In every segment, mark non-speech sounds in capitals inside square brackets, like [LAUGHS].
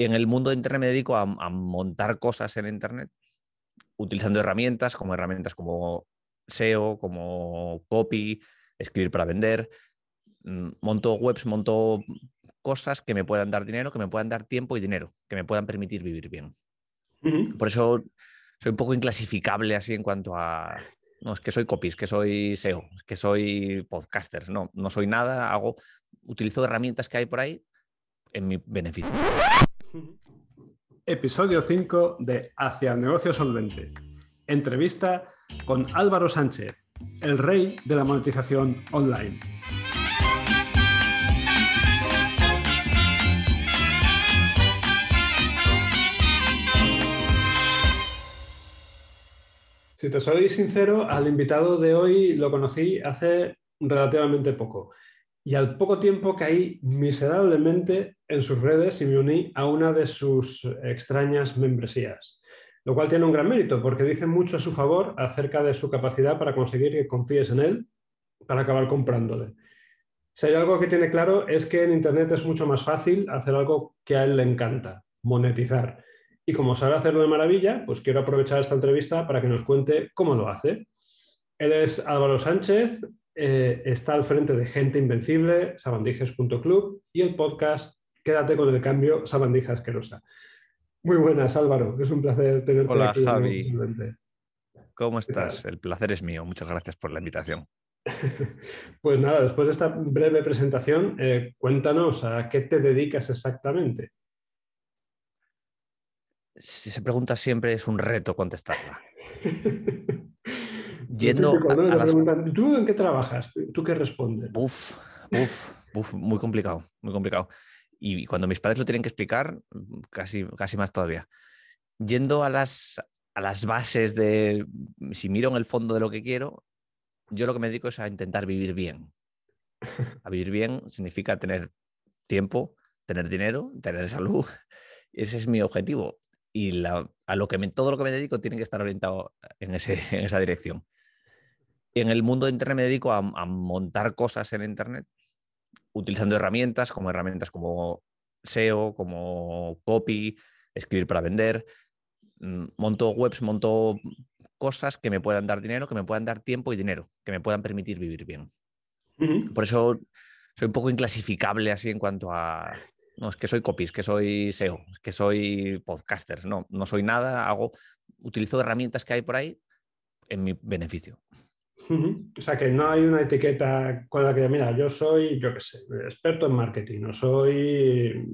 En el mundo de Internet me dedico a, a montar cosas en Internet utilizando herramientas como herramientas como SEO, como copy, escribir para vender. Mm, monto webs, monto cosas que me puedan dar dinero, que me puedan dar tiempo y dinero, que me puedan permitir vivir bien. Por eso soy un poco inclasificable así en cuanto a... No, es que soy copy, es que soy SEO, es que soy podcaster. No, no soy nada, hago, utilizo herramientas que hay por ahí en mi beneficio. Episodio 5 de Hacia el negocio solvente. Entrevista con Álvaro Sánchez, el rey de la monetización online. Si te soy sincero, al invitado de hoy lo conocí hace relativamente poco y al poco tiempo caí miserablemente en sus redes y me uní a una de sus extrañas membresías, lo cual tiene un gran mérito porque dice mucho a su favor acerca de su capacidad para conseguir que confíes en él para acabar comprándole. Si hay algo que tiene claro es que en Internet es mucho más fácil hacer algo que a él le encanta, monetizar. Y como sabe hacerlo de maravilla, pues quiero aprovechar esta entrevista para que nos cuente cómo lo hace. Él es Álvaro Sánchez, eh, está al frente de Gente Invencible, sabandijas.club y el podcast Quédate con el cambio, Sabandija Asquerosa. Muy buenas, Álvaro. Es un placer tenerte Hola, aquí. Javi. ¿Cómo estás? El placer es mío. Muchas gracias por la invitación. [LAUGHS] Pues nada, después de esta breve presentación, eh, cuéntanos a qué te dedicas exactamente. Si se pregunta siempre, es un reto contestarla. [LAUGHS] Yendo a, a las... preguntan, ¿tú en qué trabajas? ¿Tú qué respondes? Uf, uf, uf, muy complicado, muy complicado. Y cuando mis padres lo tienen que explicar, casi, casi más todavía. Yendo a las, a las bases de, si miro en el fondo de lo que quiero, yo lo que me dedico es a intentar vivir bien. A vivir bien significa tener tiempo, tener dinero, tener salud. Ese es mi objetivo. Y la, a lo que me, todo lo que me dedico tiene que estar orientado en, ese, en esa dirección. En el mundo de Internet me dedico a, a, montar cosas en Internet utilizando herramientas como herramientas como SEO, como copy, escribir para vender. Mm, monto webs, monto cosas que me puedan dar dinero, que me puedan dar tiempo y dinero, que me puedan permitir vivir bien. Uh -huh. Por eso soy un poco inclasificable así en cuanto a... No, es que soy copy, es que soy SEO, es que soy podcaster. No, no soy nada, hago, utilizo herramientas que hay por ahí en mi beneficio. Uh -huh. O sea, que no hay una etiqueta con la que, mira, yo soy, yo qué sé, experto en marketing, no soy,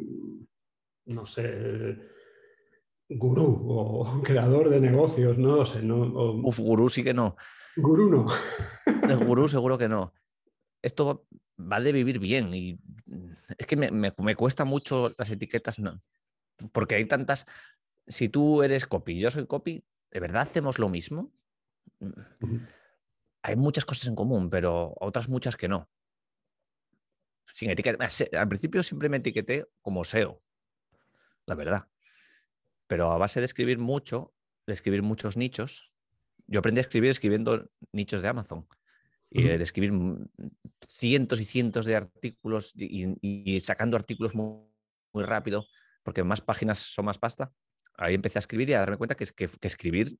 no sé, gurú o [LAUGHS] creador de negocios, no lo sé. No, o... Uf, gurú sí que no. Gurú no. El [LAUGHS] gurú seguro que no. Esto va de vivir bien y es que me, me, me cuesta mucho las etiquetas, no. porque hay tantas... Si tú eres copy, yo soy copy, ¿de verdad hacemos lo mismo? Uh -huh hay muchas cosas en común, pero otras muchas que no. Sin etiqueta. Al principio siempre me etiqueté como SEO, la verdad. Pero a base de escribir mucho, de escribir muchos nichos, yo aprendí a escribir escribiendo nichos de Amazon. Y -huh. de escribir cientos y cientos de artículos y, y sacando artículos muy, muy, rápido, porque más páginas son más pasta. Ahí empecé a escribir y a darme cuenta que, que, que escribir,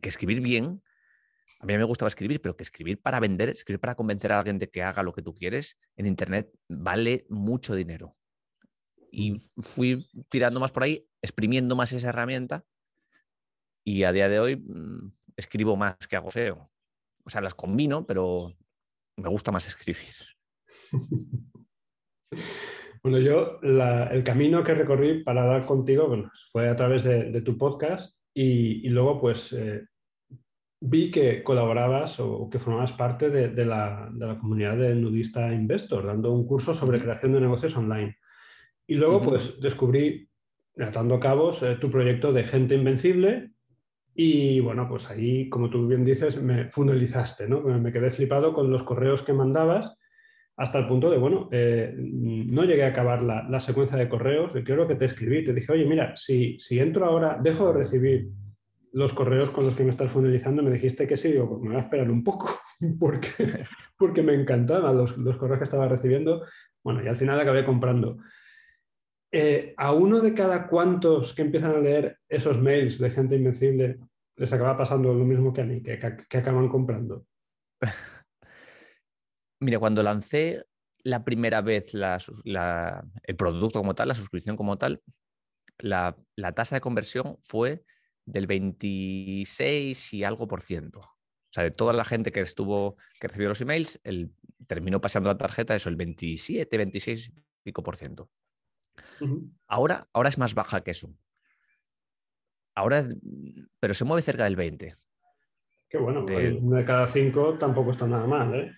que escribir bien a mí me gustaba escribir, pero que escribir para vender, escribir para convencer a alguien de que haga lo que tú quieres en Internet vale mucho dinero. Y fui tirando más por ahí, exprimiendo más esa herramienta y a día de hoy mmm, escribo más que hago SEO. O sea, las combino, pero me gusta más escribir. [LAUGHS] Bueno, yo la, el camino que recorrí para dar contigo bueno, fue a través de, de tu podcast y, y luego pues eh, vi que colaborabas o que formabas parte de, de, la, de, la, comunidad de Nudista Investor, dando un curso sobre creación de negocios online. Y luego, uh -huh. pues, descubrí, atando cabos, eh, tu proyecto de Gente Invencible. Y bueno, pues ahí, como tú bien dices, me funelizaste, ¿no? Me quedé flipado con los correos que mandabas hasta el punto de, bueno, eh, no llegué a acabar la, la, secuencia de correos creo que te escribí, te dije, oye, mira, si, si entro ahora, dejo de recibir los correos con los que me estás finalizando, me dijiste que sí, digo, pues me voy a esperar un poco, [LAUGHS] porque, porque me encantaban los, los correos que estaba recibiendo. Bueno, y al final acabé comprando. eh, a uno de cada cuantos que empiezan a leer esos mails de gente invencible les acaba pasando lo mismo que a mí, que, que acaban comprando. [LAUGHS] Mira, cuando lancé la primera vez el producto como tal, la suscripción como tal, la, tasa de conversión fue del 26 y algo por ciento. O sea, de toda la gente que estuvo, que recibió los emails, el, terminó pasando la tarjeta, eso, el 27, 26 y pico por ciento. ahora, ahora es más baja que eso. Ahora, pero se mueve cerca del 20. Qué bueno, de, de cada cinco tampoco está nada mal, ¿eh?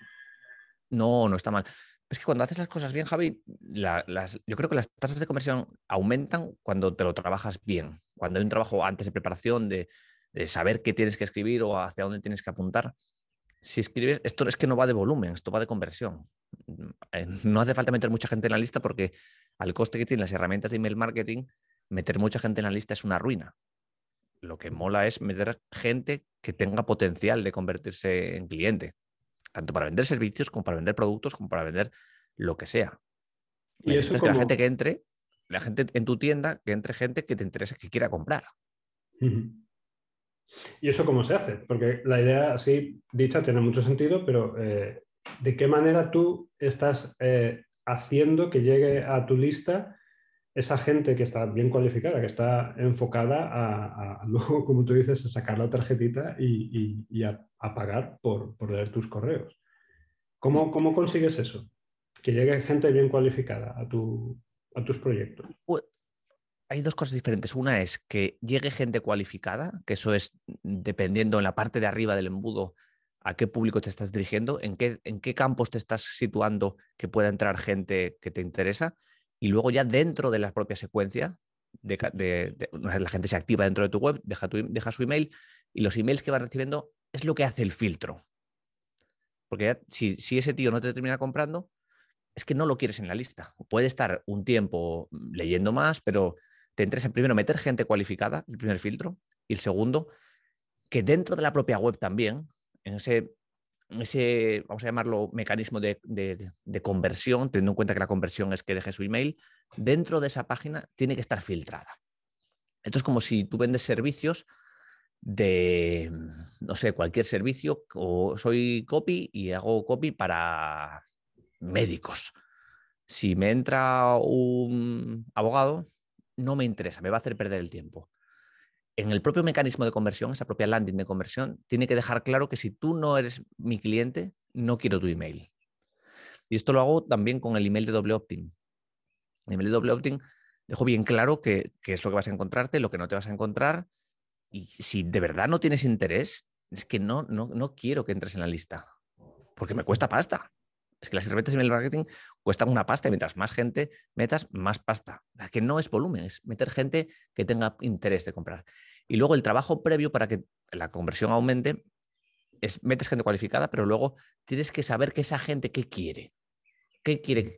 No, no está mal. Es que cuando haces las cosas bien, Javi, yo creo que las tasas de conversión aumentan cuando te lo trabajas bien. Cuando hay un trabajo antes de preparación, de, saber qué tienes que escribir o hacia dónde tienes que apuntar. Si escribes, esto es que no va de volumen, esto va de conversión. Eh, no hace falta meter mucha gente en la lista porque al coste que tienen las herramientas de email marketing, meter mucha gente en la lista es una ruina. Lo que mola es meter gente que tenga potencial de convertirse en cliente tanto para vender servicios como para vender productos, como para vender lo que sea. Y eso es que la gente que entre, la gente en tu tienda, que entre gente que te interese, que quiera comprar. ¿Y eso cómo se hace? Porque la idea, así dicha, tiene mucho sentido, pero eh, ¿de qué manera tú estás eh, haciendo que llegue a tu lista esa gente que está bien cualificada, que está enfocada a, luego, [LAUGHS] como tú dices, a sacar la tarjetita y, a, pagar por, leer tus correos. ¿Cómo, ¿Cómo, consigues eso? Que llegue gente bien cualificada a, a tus proyectos. Hay dos cosas diferentes. Una es que llegue gente cualificada, que eso es dependiendo en la parte de arriba del embudo a qué público te estás dirigiendo, en qué, en qué campos te estás situando que pueda entrar gente que te interesa y luego ya dentro de la propia secuencia, de, la gente se activa dentro de tu web, deja, deja su email y los emails que va recibiendo es lo que hace el filtro. Porque si, si, ese tío no te termina comprando, es que no lo quieres en la lista. Puede estar un tiempo leyendo más, pero te interesa primero meter gente cualificada, el primer filtro, y el segundo, que dentro de la propia web también, en ese ese, vamos a llamarlo, mecanismo de, conversión, teniendo en cuenta que la conversión es que deje su email, dentro de esa página tiene que estar filtrada. Esto es como si tú vendes servicios de, no sé, cualquier servicio, o soy copy y hago copy para médicos. Si me entra un abogado, no me interesa, me va a hacer perder el tiempo en el propio mecanismo de conversión, esa propia landing de conversión, tiene que dejar claro que si tú no eres mi cliente, no quiero tu email. Y esto lo hago también con el email de doble opt-in. El email de doble opt-in dejo bien claro qué es lo que vas a encontrarte, lo que no te vas a encontrar. Y si de verdad no tienes interés, es que no, no, no quiero que entres en la lista, porque me cuesta pasta. Es que las herramientas de email marketing cuestan una pasta y mientras más gente metas, más pasta. Que no es volumen, es meter gente que tenga interés de comprar. Y luego el trabajo previo para que la conversión aumente es metes gente cualificada, pero luego tienes que saber que esa gente qué quiere. ¿Qué quiere?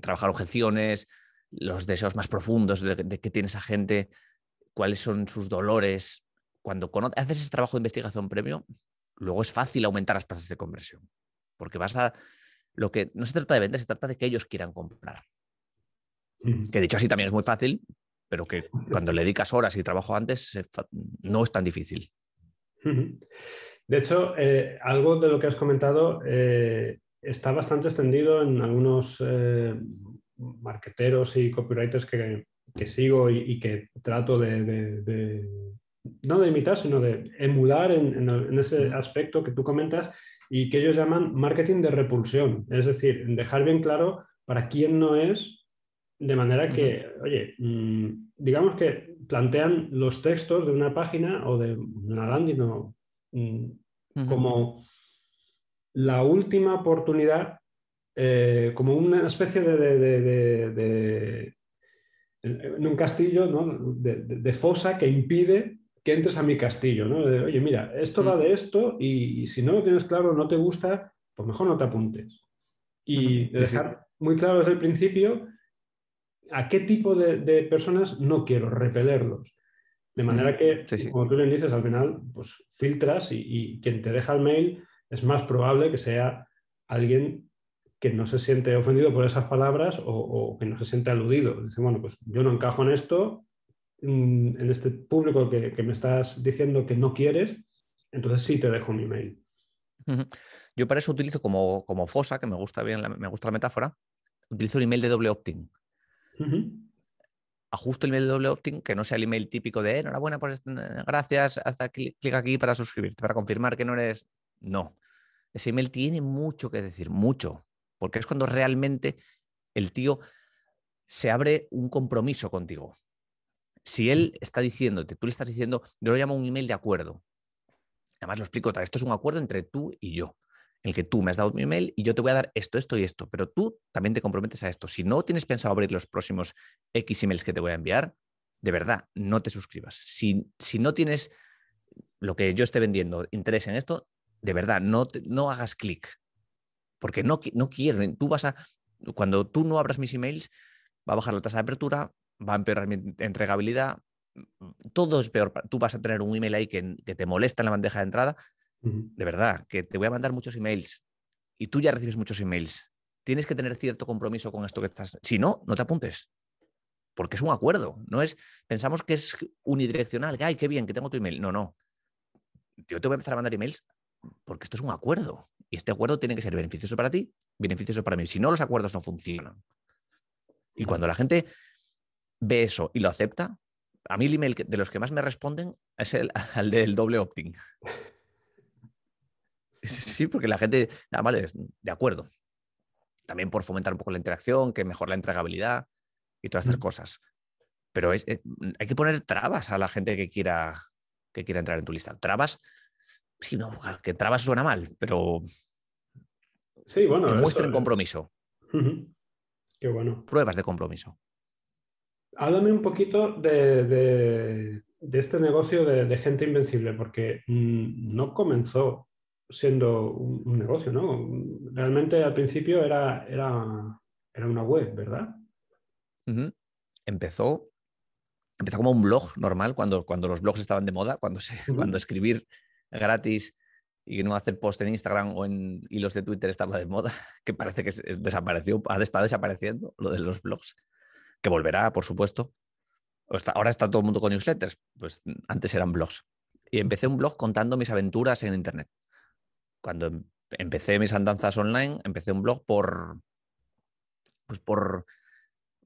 trabajar objeciones, los deseos más profundos de, de que tiene esa gente, cuáles son sus dolores. Cuando haces ese trabajo de investigación previo, luego es fácil aumentar las tasas de conversión. Porque vas a. Lo que no se trata de vender, se trata de que ellos quieran comprar. Que dicho así también es muy fácil, pero que cuando le dedicas horas y trabajo antes no es tan difícil. De hecho, eh, algo de lo que has comentado eh, está bastante extendido en algunos eh, marqueteros y copywriters que, sigo y, que trato de, no de imitar, sino de emular en, ese aspecto que tú comentas y que ellos llaman marketing de repulsión. Es decir, dejar bien claro para quién no es de manera que, oye, mm, digamos que plantean los textos de una página o de una landing mm, como la última oportunidad, eh, como una especie de, en un castillo, de, fosa que impide que entres a mi castillo. ¿no? oye, mira, esto va de esto y, si no lo tienes claro, no te gusta, pues mejor no te apuntes. Y dejar muy claro desde el principio a qué tipo de, personas no quiero repelerlos. De manera que, como tú le dices, al final, pues filtras y, quien te deja el mail es más probable que sea alguien que no se siente ofendido por esas palabras o, que no se siente aludido. Dice, bueno, pues yo no encajo en esto, mm, en este público que, me estás diciendo que no quieres, entonces sí te dejo un email. Yo para eso utilizo como, como fosa, que me gusta bien, me gusta la metáfora, utilizo un email de doble opt-in. Ajusto el email de doble opt-in, que no sea el email típico de enhorabuena, por gracias, haz clic aquí para suscribirte, para confirmar que no eres. No. Ese email tiene mucho que decir, mucho porque es cuando realmente el tío se abre un compromiso contigo. Si él está diciéndote, tú le estás diciendo, yo lo llamo un email de acuerdo. Además lo explico, esto es un acuerdo entre tú y yo, en el que tú me has dado mi email y yo te voy a dar esto, esto y esto, pero tú también te comprometes a esto. Si no tienes pensado abrir los próximos X emails que te voy a enviar, de verdad, no te suscribas. Si, si no tienes lo que yo esté vendiendo interés en esto, de verdad, no, no hagas clic porque no, no quieren. Tú vas a, cuando tú no abras mis emails, va a bajar la tasa de apertura, va a empeorar mi entregabilidad, todo es peor. Tú vas a tener un email ahí que, te molesta en la bandeja de entrada. De verdad, que te voy a mandar muchos emails y tú ya recibes muchos emails. Tienes que tener cierto compromiso con esto que estás. Si no, no te apuntes. Porque es un acuerdo. No es, pensamos que es unidireccional, ay, qué bien, que tengo tu email. No, no. Yo te voy a empezar a mandar emails porque esto es un acuerdo. Y este acuerdo tiene que ser beneficioso para ti, beneficioso para mí. Si no, los acuerdos no funcionan. Y cuando la gente ve eso y lo acepta, a mí el email de los que más me responden es el, [LAUGHS] del doble opt-in. Sí, porque la gente, ah, vale, de acuerdo. También por fomentar un poco la interacción, que mejor la entregabilidad y todas estas cosas. Pero es, eh, hay que poner trabas a la gente que quiera, que quiera entrar en tu lista. Trabas sí, no, que trabas suena mal, pero sí, bueno, que muestren compromiso. Qué bueno. Pruebas de compromiso. Háblame un poquito de, este negocio de, gente invencible, porque mm, no comenzó siendo un, negocio, ¿no? Realmente al principio era, era, era una web, ¿verdad? Empezó, empezó como un blog normal cuando, cuando los blogs estaban de moda, cuando, se, cuando escribir gratis y no hacer post en Instagram o en hilos de Twitter estaba de moda, [LAUGHS] que parece que desapareció, ha estado desapareciendo lo de los blogs, que volverá, por supuesto. ahora está todo el mundo con newsletters, pues antes eran blogs. Y empecé un blog contando mis aventuras en Internet. Cuando em, empecé mis andanzas online, empecé un blog por, pues por,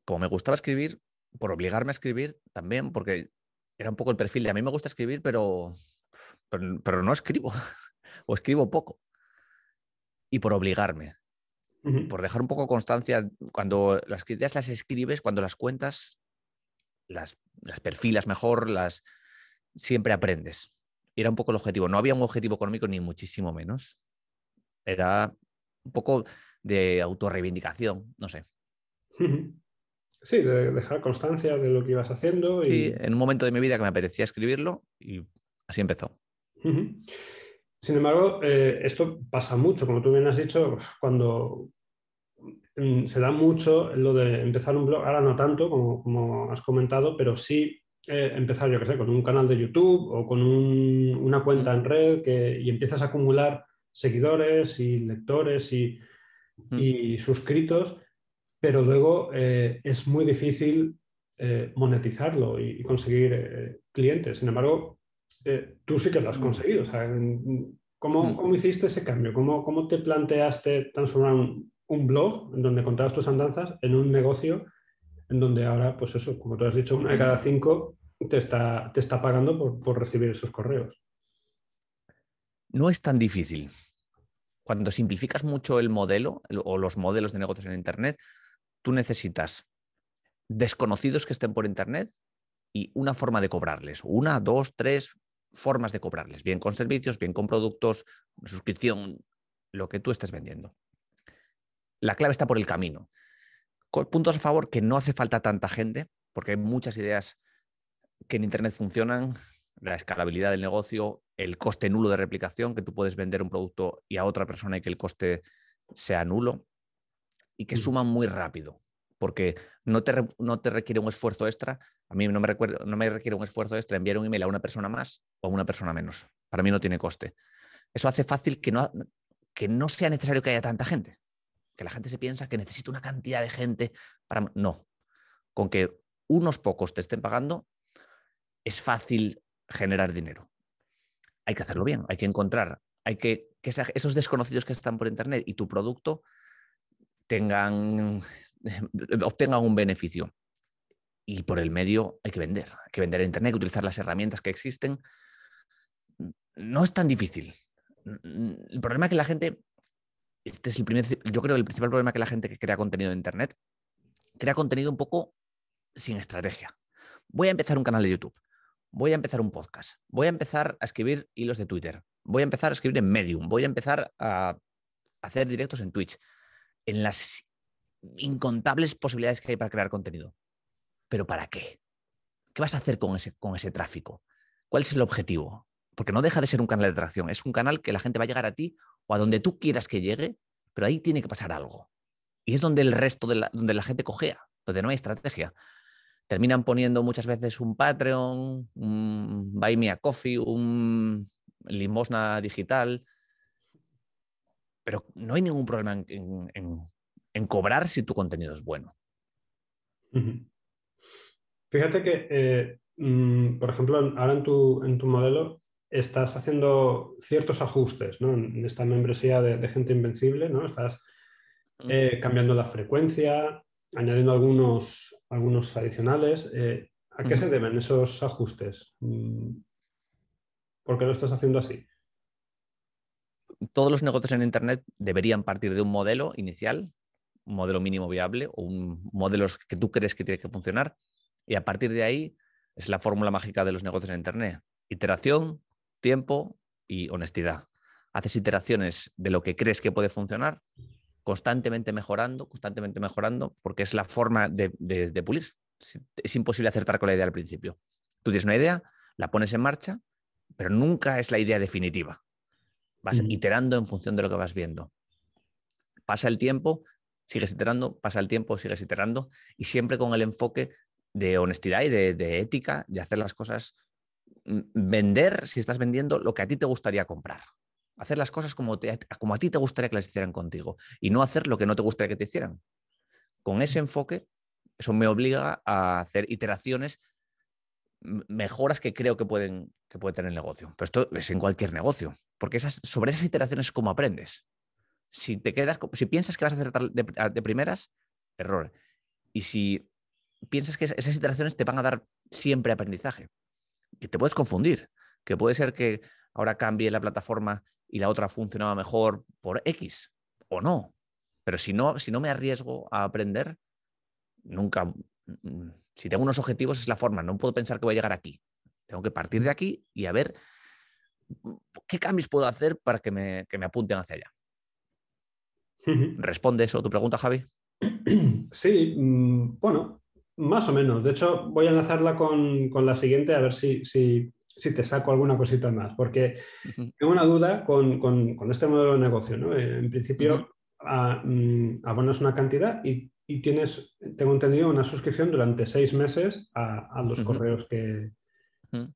como me gustaba escribir, por obligarme a escribir también, porque era un poco el perfil de a mí me gusta escribir, pero pero, no escribo [LAUGHS] o escribo poco. Y por obligarme, por dejar un poco constancia, cuando las ideas las escribes, cuando las cuentas, las, las perfilas mejor, las siempre aprendes. Era un poco el objetivo. No había un objetivo económico ni muchísimo menos. Era un poco de autorreivindicación, no sé. Sí, de dejar constancia de lo que ibas haciendo. Y... en un momento de mi vida que me apetecía escribirlo y Así empezó. Sin embargo, eh, esto pasa mucho, como tú bien has dicho, cuando mm, se da mucho lo de empezar un blog, ahora no tanto, como, has comentado, pero sí eh, empezar, yo qué sé, con un canal de YouTube o con una cuenta en red que, y empiezas a acumular seguidores y lectores y, suscritos, pero luego eh, es muy difícil monetizarlo y conseguir clientes. Sin embargo, eh, tú sí que lo has mm. conseguido. Mm. ¿cómo, hiciste ese cambio? ¿Cómo, te planteaste transformar un, blog en donde contabas tus andanzas en un negocio en donde ahora, pues eso, como tú has dicho, una de cada cinco te está, te está pagando por, por recibir esos correos? No es tan difícil. Cuando simplificas mucho el modelo o los modelos de negocios en Internet, tú necesitas desconocidos que estén por Internet y una forma de cobrarles. Una, dos, tres, formas de cobrarles, bien con servicios, bien con productos, suscripción, lo que tú estés vendiendo. La clave está por el camino. Puntos a favor que no hace falta tanta gente, porque hay muchas ideas que en Internet funcionan, la escalabilidad del negocio, el coste nulo de replicación, que tú puedes vender un producto y a otra persona y que el coste sea nulo, y que mm. suman muy rápido porque no te, no te requiere un esfuerzo extra. A mí no me, recuerdo, no me requiere un esfuerzo extra enviar un email a una persona más o a una persona menos. Para mí no tiene coste. Eso hace fácil que no, que no sea necesario que haya tanta gente. Que la gente se piensa que necesita una cantidad de gente para... No, con que unos pocos te estén pagando, es fácil generar dinero. Hay que hacerlo bien, hay que encontrar, hay que que esos desconocidos que están por Internet y tu producto tengan, [LAUGHS] obtengan un beneficio. Y por el medio hay que vender, hay que vender en Internet, hay que utilizar las herramientas que existen. No es tan difícil. El problema es que la gente, este es el primer, yo creo el principal problema que la gente que crea contenido en Internet crea contenido un poco sin estrategia. Voy a empezar un canal de YouTube, voy a empezar un podcast, voy a empezar a escribir hilos de Twitter, voy a empezar a escribir en Medium, voy a empezar a hacer directos en Twitch, en las incontables posibilidades que hay para crear contenido. ¿Pero para qué? ¿Qué vas a hacer con ese, con ese tráfico? ¿Cuál es el objetivo? Porque no deja de ser un canal de atracción, es un canal que la gente va a llegar a ti o a donde tú quieras que llegue, pero ahí tiene que pasar algo. Y es donde el resto de la, donde la gente cojea, donde no hay estrategia. Terminan poniendo muchas veces un Patreon, un Buy Me a Coffee, un limosna digital, pero no hay ningún problema en, cobrar si tu contenido es bueno. Fíjate que, eh, mm, por ejemplo, ahora en tu, en tu, modelo estás haciendo ciertos ajustes ¿no? en esta membresía de, gente invencible, ¿no? estás eh, cambiando la frecuencia, añadiendo algunos, algunos adicionales. Eh, ¿A qué se deben esos ajustes? Mm, ¿Por qué lo estás haciendo así? Todos los negocios en Internet deberían partir de un modelo inicial, un modelo mínimo viable o un modelo que tú crees que tiene que funcionar. Y a partir de ahí es la fórmula mágica de los negocios en Internet. Iteración, tiempo y honestidad. Haces iteraciones de lo que crees que puede funcionar, constantemente mejorando, constantemente mejorando, porque es la forma de, de pulir. Es imposible acertar con la idea al principio. Tú tienes una idea, la pones en marcha pero nunca es la idea definitiva. Vas iterando en función de lo que vas viendo. Pasa el tiempo, sigues iterando, pasa el tiempo, sigues iterando y siempre con el enfoque de honestidad y de, ética, de hacer las cosas, vender, si estás vendiendo, lo que a ti te gustaría comprar. Hacer las cosas como, como a ti te gustaría que las hicieran contigo y no hacer lo que no te gustaría que te hicieran. Con ese enfoque, eso me obliga a hacer iteraciones mejoras que creo que pueden que puede tener el negocio. Pero esto es en cualquier negocio, porque esas, sobre esas iteraciones es como aprendes. Si te quedas, si piensas que vas a hacer de, primeras, error. Y si piensas que esas iteraciones te van a dar siempre aprendizaje, que te puedes confundir, que puede ser que ahora cambie la plataforma y la otra funcionaba mejor por X o no. Pero si no, si no me arriesgo a aprender, nunca, mm, si tengo unos objetivos es la forma, no puedo pensar que voy a llegar aquí. Tengo que partir de aquí y a ver qué cambios puedo hacer para que me, apunten hacia allá. ¿Responde eso a tu pregunta, Javi? Sí, mm, bueno, más o menos. De hecho, voy a enlazarla con, la siguiente a ver si, si, te saco alguna cosita más, porque tengo una duda con, este modelo de negocio. ¿no? En principio, mm, abonas una cantidad y y tienes, tengo entendido, una suscripción durante seis meses a, los correos que,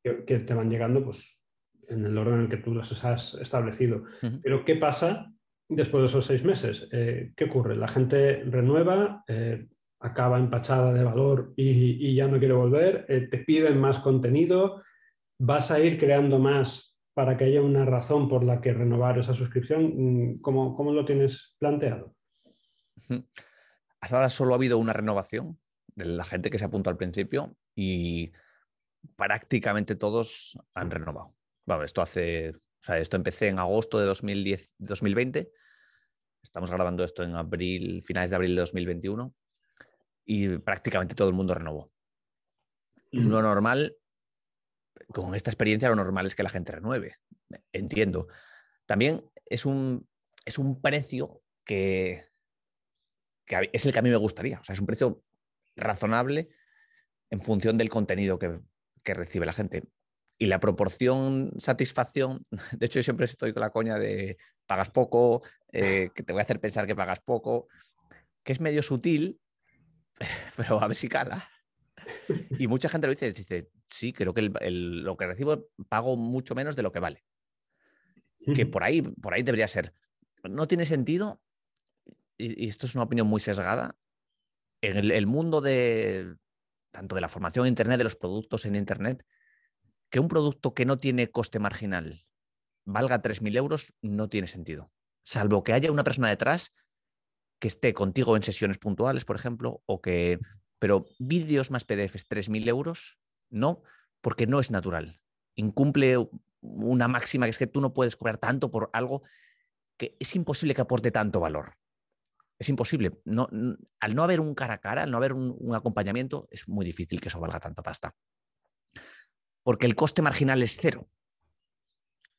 que, te van llegando pues, en el orden en el que tú los has establecido. Pero ¿qué pasa después de esos seis meses? Eh, ¿Qué ocurre? La gente renueva, eh, acaba empachada de valor y, ya no quiere volver, eh, te piden más contenido, vas a ir creando más para que haya una razón por la que renovar esa suscripción. Mm, ¿Cómo, cómo lo tienes planteado? hasta ahora solo ha habido una renovación de la gente que se apuntó al principio y prácticamente todos han renovado. Esto hace, o sea, esto empecé en agosto de 2010, 2020. Estamos grabando esto en abril, finales de abril de 2021 y prácticamente todo el mundo renovó. Lo normal, con esta experiencia, lo normal es que la gente renueve. Entiendo. También es un, es un precio que, es el que a mí me gustaría. O sea, es un precio razonable en función del contenido que, recibe la gente. Y la proporción satisfacción, [LAUGHS] de hecho yo siempre estoy con la coña de pagas poco, eh, que te voy a hacer pensar que pagas poco, que es medio sutil, [LAUGHS] pero a ver si cala. Y mucha gente lo dice, dice, sí, creo que lo que recibo pago mucho menos de lo que vale. Que por ahí, por ahí debería ser. No tiene sentido y, esto es una opinión muy sesgada, en el, mundo de tanto de la formación en Internet, de los productos en Internet, que un producto que no tiene coste marginal valga 3.000 euros no tiene sentido, salvo que haya una persona detrás que esté contigo en sesiones puntuales, por ejemplo, o que... Pero vídeos más PDFs, 3.000 euros, no, porque no es natural. Incumple una máxima que es que tú no puedes cobrar tanto por algo que es imposible que aporte tanto valor. Es imposible. No, al no haber un cara a cara, al no haber un, acompañamiento, es muy difícil que eso valga tanta pasta. Porque el coste marginal es cero.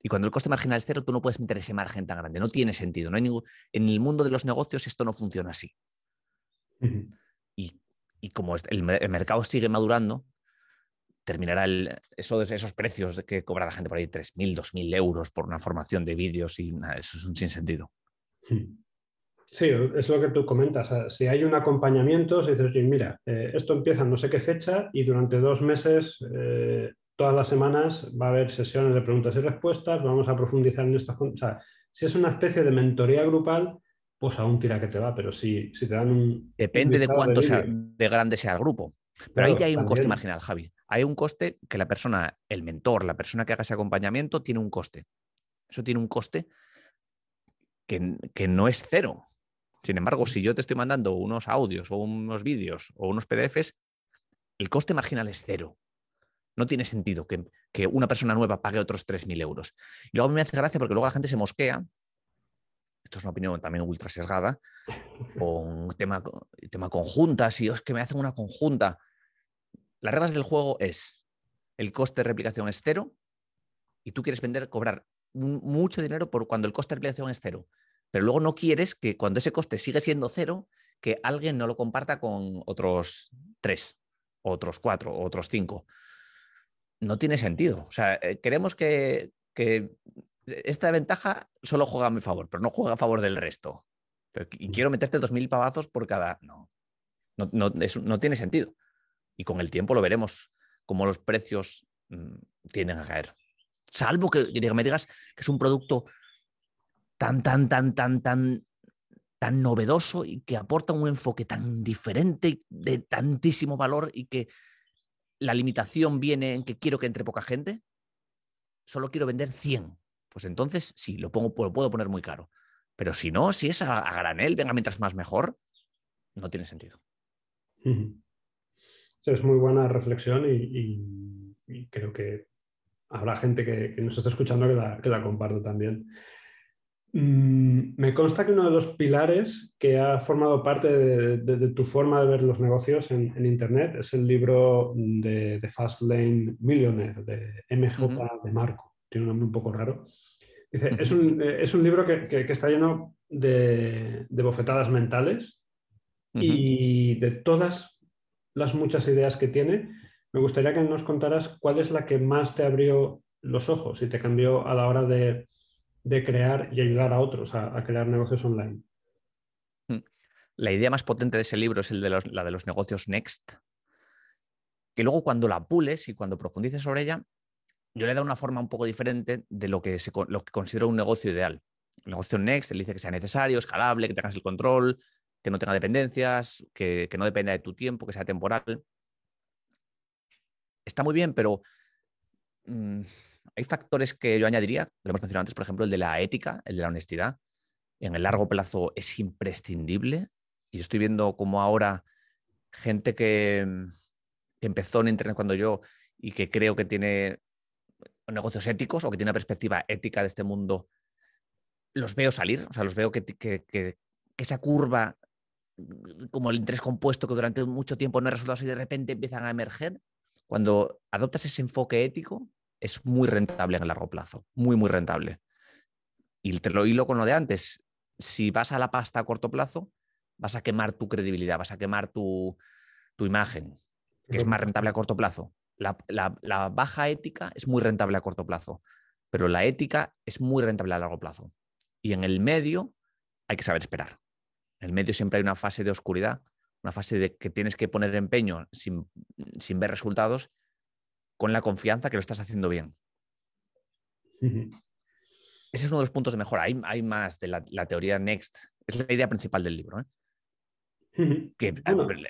Y cuando el coste marginal es cero, tú no puedes meter ese margen tan grande. No tiene sentido. No hay ningún... En el mundo de los negocios esto no funciona así. y, como el, mercado sigue madurando, terminará el, eso, esos precios que cobra la gente por ahí, 3.000, 2.000 euros por una formación de vídeos y eso es un sinsentido. Sí, es lo que tú comentas. Si hay un acompañamiento, si dices, mira, eh, esto empieza no sé qué fecha y durante dos meses, eh, todas las semanas, va a haber sesiones de preguntas y respuestas, vamos a profundizar en estas cosas. O sea, si es una especie de mentoría grupal, pues aún tira que te va, pero si, si te dan un... Depende de cuánto sea, de grande sea el grupo. Pero ahí ya hay un coste marginal, Javi. Hay un coste que la persona, el mentor, la persona que haga ese acompañamiento, tiene un coste. Eso tiene un coste que, que no es cero. Sin embargo, si yo te estoy mandando unos audios o unos vídeos o unos PDFs, el coste marginal es cero. No tiene sentido que, una persona nueva pague otros 3.000 euros. Y luego me hace gracia porque luego la gente se mosquea. Esto es una opinión también ultra sesgada. Con tema, tema conjuntas. Y es que me hacen una conjunta. Las reglas del juego es el coste de replicación es cero y tú quieres vender, cobrar mucho dinero por cuando el coste de replicación es cero pero luego no quieres que cuando ese coste sigue siendo cero, que alguien no lo comparta con otros tres, otros cuatro, otros cinco. No tiene sentido. O sea, eh, queremos que, esta ventaja solo juega a mi favor, pero no juega a favor del resto. y quiero meterte dos mil pavazos por cada. No, no, no, tiene sentido. Y con el tiempo lo veremos, cómo los precios mm, tienden a caer. Salvo que me digas que es un producto tan, tan, tan, tan, tan, tan novedoso y que aporta un enfoque tan diferente, de tantísimo valor y que la limitación viene en que quiero que entre poca gente, solo quiero vender 100. Pues entonces sí, lo, pongo, lo puedo poner muy caro. Pero si no, si es a, granel, venga mientras más mejor, no tiene sentido. Es muy buena reflexión y, creo que habrá gente que, nos está escuchando que que la comparto también. Mm, me consta que uno de los pilares que ha formado parte de, tu forma de ver los negocios en, Internet es el libro de, de Fast Lane Millionaire, de MJ de Marco. Tiene un nombre un poco raro. Dice, es, un, eh, es, un, libro que, está lleno de, bofetadas mentales y de todas las muchas ideas que tiene. Me gustaría que nos contaras cuál es la que más te abrió los ojos y te cambió a la hora de de crear y ayudar a otros a, crear negocios online. Mm. La idea más potente de ese libro es el de la de los negocios Next, que luego cuando la pules y cuando profundices sobre ella, yo le da una forma un poco diferente de lo que, se, lo que considero un negocio ideal. El negocio Next, él dice que sea necesario, escalable, que tengas el control, que no tenga dependencias, que, no dependa de tu tiempo, que sea temporal. Está muy bien, pero mm, hay factores que yo añadiría, lo hemos mencionado antes, por ejemplo, el de la ética, el de la honestidad. En el largo plazo es imprescindible. Y yo estoy viendo como ahora gente que, empezó en Internet cuando yo y que creo que tiene negocios éticos o que tiene una perspectiva ética de este mundo, los veo salir, o sea, los veo que, que, esa curva, como el interés compuesto que durante mucho tiempo no ha resultado y de repente empiezan a emerger, cuando adoptas ese enfoque ético, es muy rentable en el largo plazo, muy, muy rentable. Y te lo hilo con lo de antes, si vas a la pasta a corto plazo, vas a quemar tu credibilidad, vas a quemar tu, imagen, que es más rentable a corto plazo. La, la, baja ética es muy rentable a corto plazo, pero la ética es muy rentable a largo plazo. Y en el medio hay que saber esperar. En el medio siempre hay una fase de oscuridad, una fase de que tienes que poner empeño sin, sin ver resultados con la confianza que lo estás haciendo bien. Ese es uno de los puntos de mejora. Hay, más de la, teoría Next. es la idea principal del libro. ¿eh? Que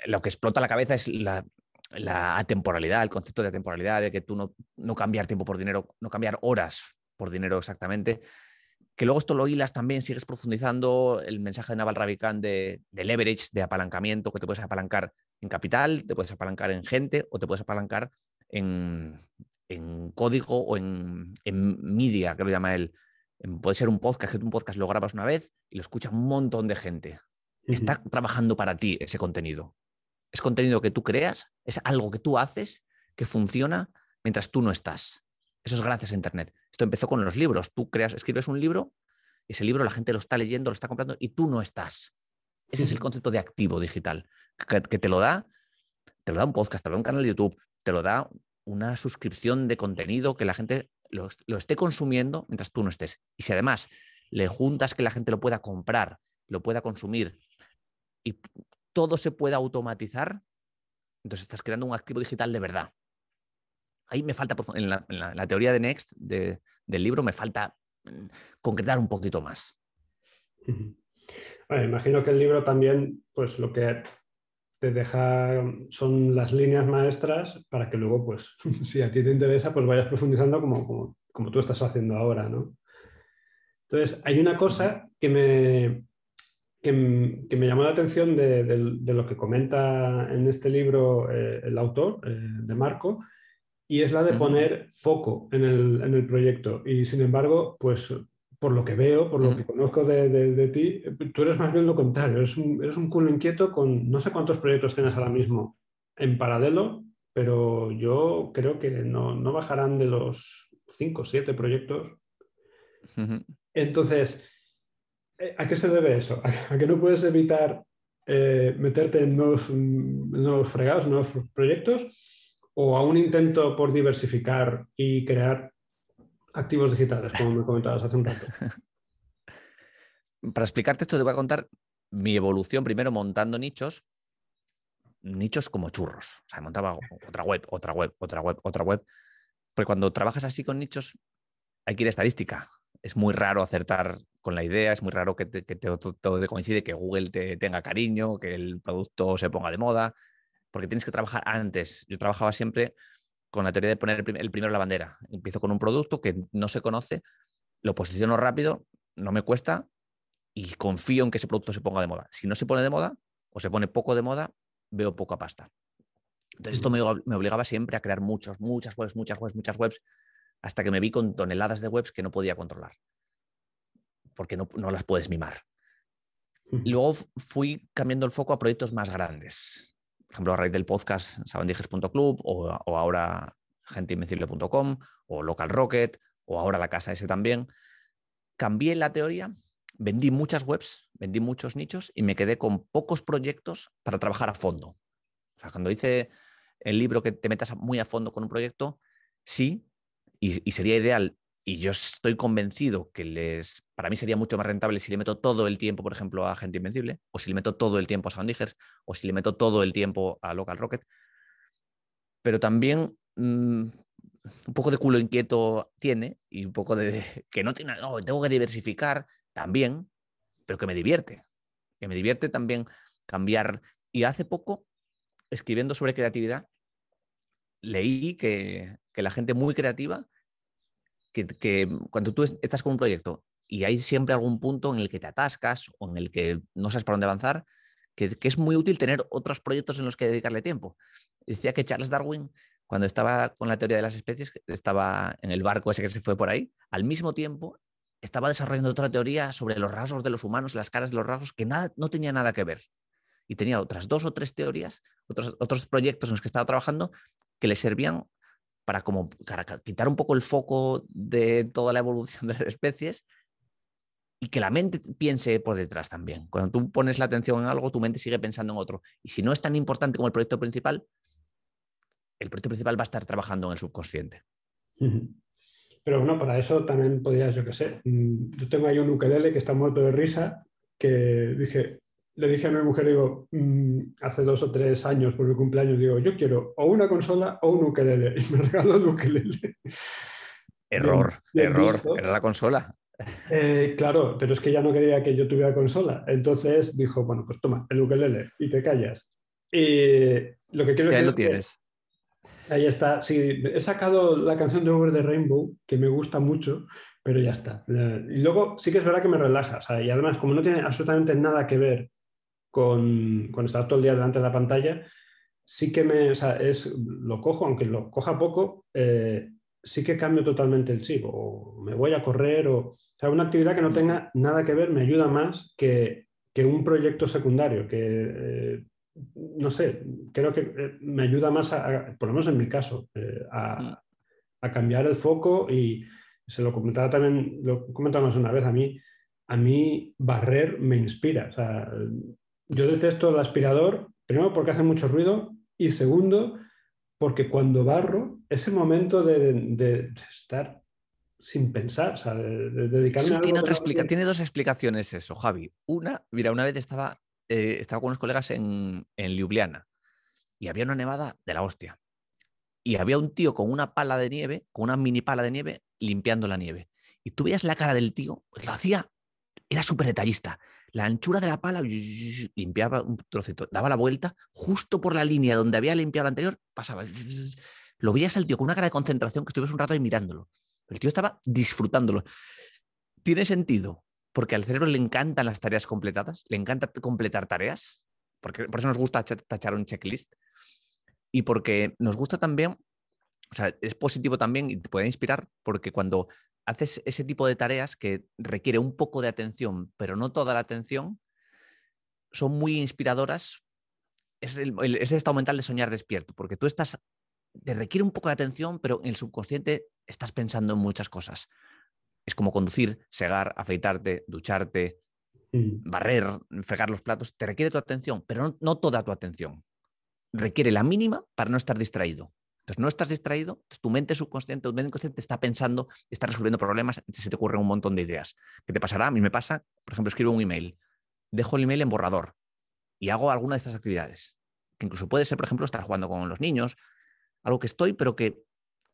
lo que explota la cabeza es la, la, atemporalidad, el concepto de atemporalidad, de que tú no, no cambiar tiempo por dinero, no cambiar horas por dinero exactamente. Que luego esto lo hilas también, sigues profundizando el mensaje de Naval Ravikant de, de leverage, de apalancamiento, que te puedes apalancar en capital, te puedes apalancar en gente o te puedes apalancar en, en código o en, media, que lo llama él. Puede ser un podcast, que un podcast lo grabas una vez y lo escucha un montón de gente. Está trabajando para ti ese contenido. Es contenido que tú creas, es algo que tú haces que funciona mientras tú no estás. Eso es gracias a Internet. Esto empezó con los libros. Tú creas, escribes un libro, y ese libro la gente lo está leyendo, lo está comprando y tú no estás. Ese es el concepto de activo digital, que, que, te lo da, te lo da un podcast, te lo da un canal de YouTube, te lo da una suscripción de contenido que la gente lo, esté consumiendo mientras tú no estés. Y si además le juntas que la gente lo pueda comprar, lo pueda consumir y todo se pueda automatizar, entonces estás creando un activo digital de verdad. Ahí me falta, en la, teoría de Next del libro, me falta mm, concretar un poquito más. imagino que el libro también, pues lo que te deja, son las líneas maestras para que luego, pues, [LAUGHS] si a ti te interesa, pues vayas profundizando como, como, tú estás haciendo ahora, ¿no? Entonces, hay una cosa que me, que, me llamó la atención de, lo que comenta en este libro eh, el autor, eh, de Marco, y es la de poner foco en el, en el, proyecto. Y sin embargo, pues por lo que veo, por lo que conozco de, ti, tú eres más bien lo contrario, eres un, eres un culo inquieto con no sé cuántos proyectos tienes ahora mismo en paralelo, pero yo creo que no, bajarán de los cinco o siete proyectos. Entonces, eh, ¿a qué se debe eso? [LAUGHS] ¿A, que no puedes evitar eh, meterte en nuevos, nuevos fregados, nuevos proyectos? ¿O a un intento por diversificar y crear activos digitales, como me comentabas hace un rato. [LAUGHS] Para explicarte esto, te voy a contar mi evolución primero montando nichos, nichos como churros. O sea, montaba otra web, otra web, otra web, otra web. Porque cuando trabajas así con nichos, hay que ir a estadística. Es muy raro acertar con la idea, es muy raro que, todo te coincide, que Google te tenga cariño, que el producto se ponga de moda, porque tienes que trabajar antes. Yo trabajaba siempre con la teoría de poner el, primero la bandera. Empiezo con un producto que no se conoce, lo posiciono rápido, no me cuesta y confío en que ese producto se ponga de moda. Si no se pone de moda o se pone poco de moda, veo poca pasta. Entonces esto me, obligaba siempre a crear muchos, muchas webs, muchas webs, muchas webs, hasta que me vi con toneladas de webs que no podía controlar, porque no, no las puedes mimar. Luego fui cambiando el foco a proyectos más grandes ejemplo, a raíz del podcast sabandijes.club o, ahora genteinvencible.com o Local Rocket o ahora la casa ese también, cambié la teoría, vendí muchas webs, vendí muchos nichos y me quedé con pocos proyectos para trabajar a fondo. O sea, cuando hice el libro que te metas muy a fondo con un proyecto, sí, y sería ideal y yo estoy convencido que les, para mí sería mucho más rentable si le meto todo el tiempo, por ejemplo, a Gente Invencible, o si le meto todo el tiempo a Sounddigers, o si le meto todo el tiempo a Local Rocket. Pero también mm, un poco de culo inquieto tiene y un poco de [LAUGHS] que no tiene, no, tengo que diversificar también, pero que me divierte. Que me divierte también cambiar. Y hace poco, escribiendo sobre creatividad, leí que, que la gente muy creativa que, cuando tú estás con un proyecto y hay siempre algún punto en el que te atascas o en el que no sabes para dónde avanzar, que, es muy útil tener otros proyectos en los que dedicarle tiempo. Decía que Charles Darwin, cuando estaba con la teoría de las especies, estaba en el barco ese que se fue por ahí, al mismo tiempo estaba desarrollando otra teoría sobre los rasgos de los humanos, las caras de los rasgos, que nada, no tenía nada que ver. Y tenía otras dos o tres teorías, otros, otros proyectos en los que estaba trabajando que le servían para, como, quitar un poco el foco de toda la evolución [LAUGHS] de las especies y que la mente piense por detrás también. Cuando tú pones la atención en algo, tu mente sigue pensando en otro. Y si no es tan importante como el proyecto principal, el proyecto principal va a estar trabajando en el subconsciente. Pero bueno, para eso también podrías, yo qué sé, mm, yo tengo ahí un ukelele que está muerto de risa, que dije, le dije a mi mujer, digo, mm, hace dos o tres años por mi cumpleaños, digo, yo quiero o una consola o un ukelele. [LAUGHS] Y me regaló el ukelele. Error, error, era la consola. Eh, claro, pero es que ya no quería que yo tuviera consola. Entonces dijo, bueno, pues toma, el ukelele y te callas. Y lo que quiero decir lo es que- tienes. Ahí está. Sí, he sacado la canción de Over the Rainbow, que me gusta mucho, pero ya está. Eh, Y luego sí que es verdad que me relaja. o sea, y además, como no tiene absolutamente nada que ver con, con estar todo el día delante de la pantalla, sí que me, o sea, es, lo cojo, aunque lo coja poco, eh, sí que cambio totalmente el chip. O me voy a correr, o, o sea, una actividad que no tenga nada que ver me ayuda más que, que un proyecto secundario, que eh, no sé, creo que eh, me ayuda más, a, a- por lo menos en mi caso, eh, a, a cambiar el foco y se lo comentaba también, lo de una vez, a mí, a mí barrer me inspira. O sea, yo detesto el aspirador, primero porque hace mucho ruido y segundo porque cuando barro, ese momento de, de- de estar sin pensar, o sea, de, de dedicarme Eso a algo tiene, otra explica- tiene dos explicaciones eso, Javi. Una, mira, una vez estaba, eh, estaba con unos colegas en, en Ljubljana y había una nevada de la hostia. Y había un tío con una pala de nieve, con una mini pala de nieve, limpiando la nieve. Y tú veías la cara del tío, pues lo hacía, era súper detallista. La anchura de la pala, limpiaba un trocito, daba la vuelta, justo por la línea donde había limpiado la anterior, pasaba. Lo veías al tío con una cara de concentración que estuvieras un rato ahí mirándolo. El tío estaba disfrutándolo. Tiene sentido, porque al cerebro le encantan las tareas completadas, le encanta completar tareas, porque por eso nos gusta cha- tachar un checklist y porque nos gusta también, o sea, es positivo también y te puede inspirar porque cuando haces ese tipo de tareas que requiere un poco de atención, pero no toda la atención, son muy inspiradoras. Es el, el- ese estado mental de soñar despierto, porque tú estás, te requiere un poco de atención, pero en el subconsciente estás pensando en muchas cosas. Es como conducir, segar, afeitarte, ducharte, barrer, fregar los platos, te requiere tu atención, pero no, no toda tu atención. Requiere la mínima para no estar distraído. Entonces, no estás distraído, tu mente subconsciente, tu mente inconsciente está pensando, está resolviendo problemas, se te ocurren un montón de ideas. ¿Qué te pasará? A mí me pasa, por ejemplo, escribo un email, dejo el email en borrador y hago alguna de estas actividades. Que incluso puede ser, por ejemplo, estar jugando con los niños, algo que estoy, pero que,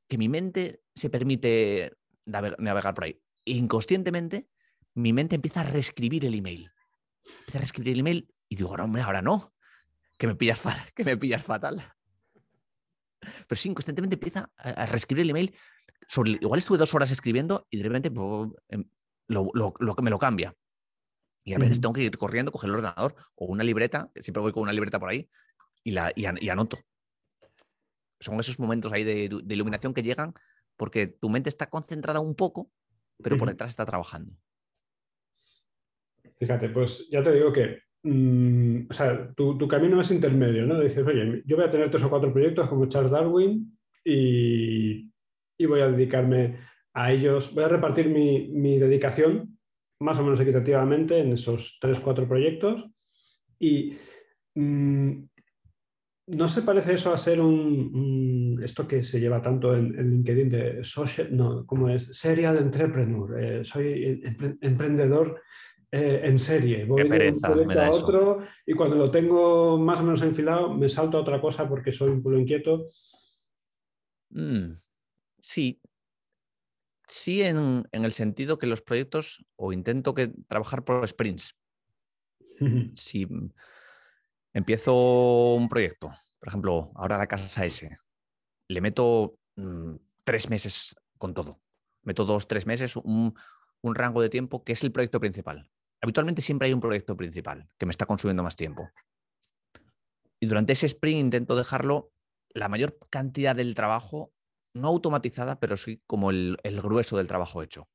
que mi mente se permite nave- navegar por ahí. E inconscientemente, mi mente empieza a reescribir el email. Empieza a reescribir el email y digo, no, hombre, ahora no, que me pillas, que me pillas fatal. Pero sí, inconscientemente empieza a, reescribir el email. Sobre, igual estuve dos horas escribiendo y de repente em, lo, lo- me lo cambia. Y a veces tengo que ir corriendo, coger el ordenador o una libreta, que siempre voy con una libreta por ahí, y, la, y, an- y anoto. Son esos momentos ahí de, de iluminación que llegan porque tu mente está concentrada un poco, pero por detrás está trabajando. Fíjate, pues ya te digo que mm, o sea, tu, tu camino es intermedio, ¿no? Dices, oye, yo voy a tener tres o cuatro proyectos como Charles Darwin y, y voy a dedicarme a ellos, voy a repartir mi, mi dedicación más o menos equitativamente en esos tres, cuatro proyectos y mm, no se parece eso a ser un, un- esto que se lleva tanto en, en LinkedIn de social, no, ¿cómo es? Serial entrepreneur, eh, soy empre- emprendedor eh, en serie. Voy de un pereza me proyecto da a eso. otro y cuando lo tengo más o menos enfilado me salto a otra cosa porque soy un culo inquieto. Mm, sí. Sí, en, en el sentido que los proyectos, o intento que trabajar por sprints. [LAUGHS] Si empiezo un proyecto, por ejemplo, ahora la casa S, le meto mm, tres meses con todo. Meto dos, tres meses, un, un rango de tiempo que es el proyecto principal. Habitualmente siempre hay un proyecto principal que me está consumiendo más tiempo. Y durante ese sprint intento dejarlo la mayor cantidad del trabajo, no automatizada, pero sí como el, grueso del trabajo hecho.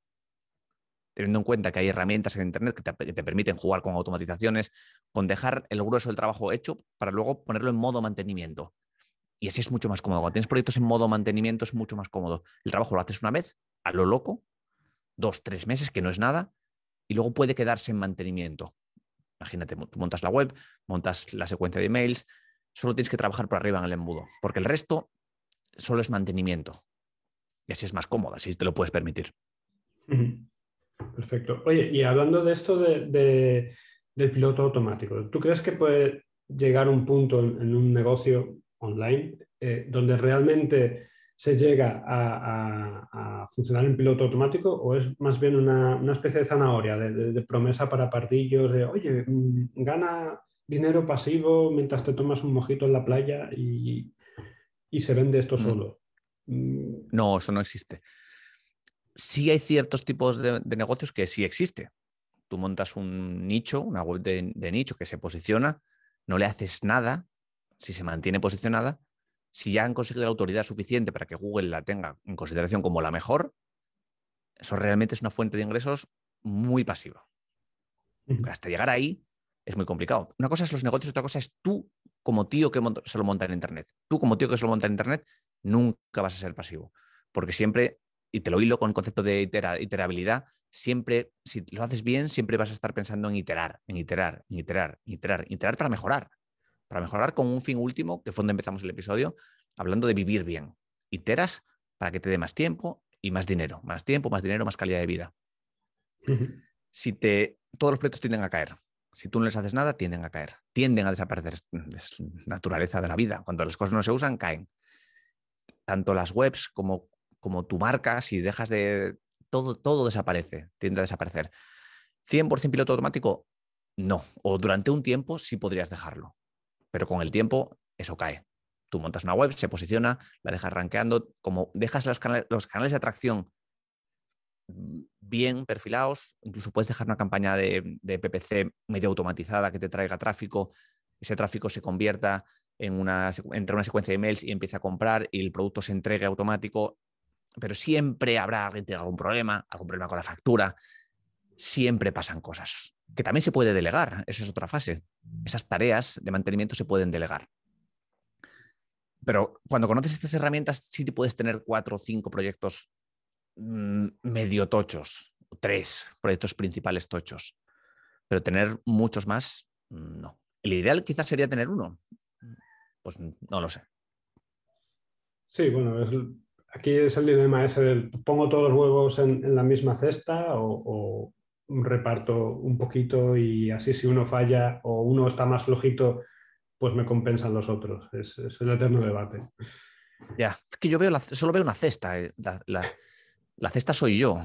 Teniendo en cuenta que hay herramientas en Internet que te, que te permiten jugar con automatizaciones, con dejar el grueso del trabajo hecho para luego ponerlo en modo mantenimiento. Y así es mucho más cómodo. Cuando tienes proyectos en modo mantenimiento es mucho más cómodo. El trabajo lo haces una vez, a lo loco, dos, tres meses, que no es nada, y luego puede quedarse en mantenimiento. Imagínate, tú montas la web, montas la secuencia de emails, solo tienes que trabajar por arriba en el embudo, porque el resto solo es mantenimiento. Y así es más cómodo, así te lo puedes permitir. Perfecto. Oye, y hablando de esto de, de- del piloto automático, ¿tú crees que puede llegar un punto en, en un negocio online eh, donde realmente se llega a, funcionar en piloto automático o es más bien una, especie de zanahoria, de, promesa para partillos, de, oye, mm, gana dinero pasivo mientras te tomas un mojito en la playa y, se vende esto mm. solo. Mm. No, eso no existe. Sí hay ciertos tipos de, negocios que sí existe. Tú montas un nicho, una web de nicho que se posiciona, no le haces nada, si se mantiene posicionada, si ya han conseguido la autoridad suficiente para que Google la tenga en consideración como la mejor, eso realmente es una fuente de ingresos muy pasiva. Hasta llegar ahí es muy complicado. Una cosa es los negocios, otra cosa es tú como tío que se lo monta en Internet. Tú como tío que se lo monta en Internet nunca vas a ser pasivo. Porque siempre, y te lo hilo con el concepto de iterabilidad, siempre, si lo haces bien, siempre vas a estar pensando en iterar, en iterar, en iterar, en iterar, iterar para mejorar para mejorar con un fin último, que fue donde empezamos el episodio, hablando de vivir bien. Iteras para que te dé más tiempo y más dinero. Más tiempo, más dinero, más calidad de vida. Si te, todos los proyectos tienden a caer. Si tú no les haces nada, tienden a caer. Tienden a desaparecer. Es naturaleza de la vida. Cuando las cosas no se usan, caen. Tanto las webs como, como tu marca, si dejas de... Todo, todo desaparece, tiende a desaparecer. 100% piloto automático, no. O durante un tiempo sí podrías dejarlo pero con el tiempo eso cae. Tú montas una web, se posiciona, la dejas rankeando, como dejas los canales, de atracción bien perfilados, incluso puedes dejar una campaña de, PPC medio automatizada que te traiga tráfico, ese tráfico se convierta en una, entre una secuencia de emails y empieza a comprar y el producto se entregue automático, pero siempre habrá algún problema, algún problema con la factura, siempre pasan cosas que también se puede delegar, esa es otra fase. Esas tareas de mantenimiento se pueden delegar. Pero cuando conoces estas herramientas, sí te puedes tener cuatro o cinco proyectos mm, medio tochos, tres proyectos principales tochos. Pero tener muchos más, no. El ideal quizás sería tener uno. Pues no lo sé. Sí, bueno, aquí es el dilema ese del pongo todos los huevos en, la misma cesta o, reparto un poquito y así si uno falla o uno está más flojito, pues me compensan los otros. Es, el eterno debate. Ya, es que yo veo solo veo una cesta. Eh, la, cesta soy yo.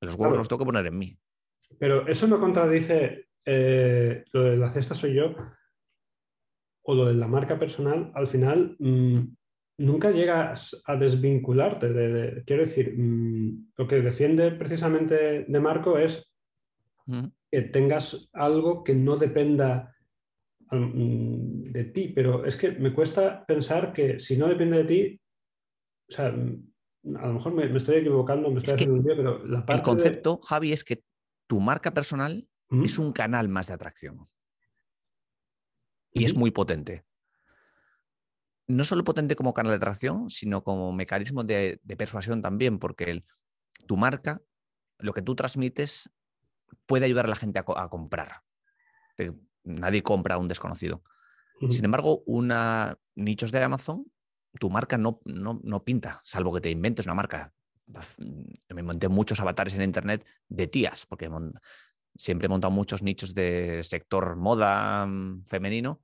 Los huevos los tengo que poner en mí. Pero eso no contradice eh, lo de la cesta soy yo o lo de la marca personal. Al final, mm, nunca llegas a desvincularte. De, quiero decir, mm, lo que defiende precisamente de Marco es que tengas algo que no dependa mm, de ti, pero es que me cuesta pensar que si no depende de ti, o sea, mm, a lo mejor me, estoy equivocando, me estoy haciendo un día, pero la parte El concepto, Javi, es que tu marca personal es un canal más de atracción. Y es muy potente no solo potente como canal de atracción, sino como mecanismo de, persuasión también, porque tu marca, lo que tú transmites, puede ayudar a la gente a, comprar. Nadie compra a un desconocido. Sin embargo, una nichos de Amazon, tu marca no, no, pinta, salvo que te inventes una marca. Me monté muchos avatares en internet de tías, porque siempre he montado muchos nichos de sector moda mm, femenino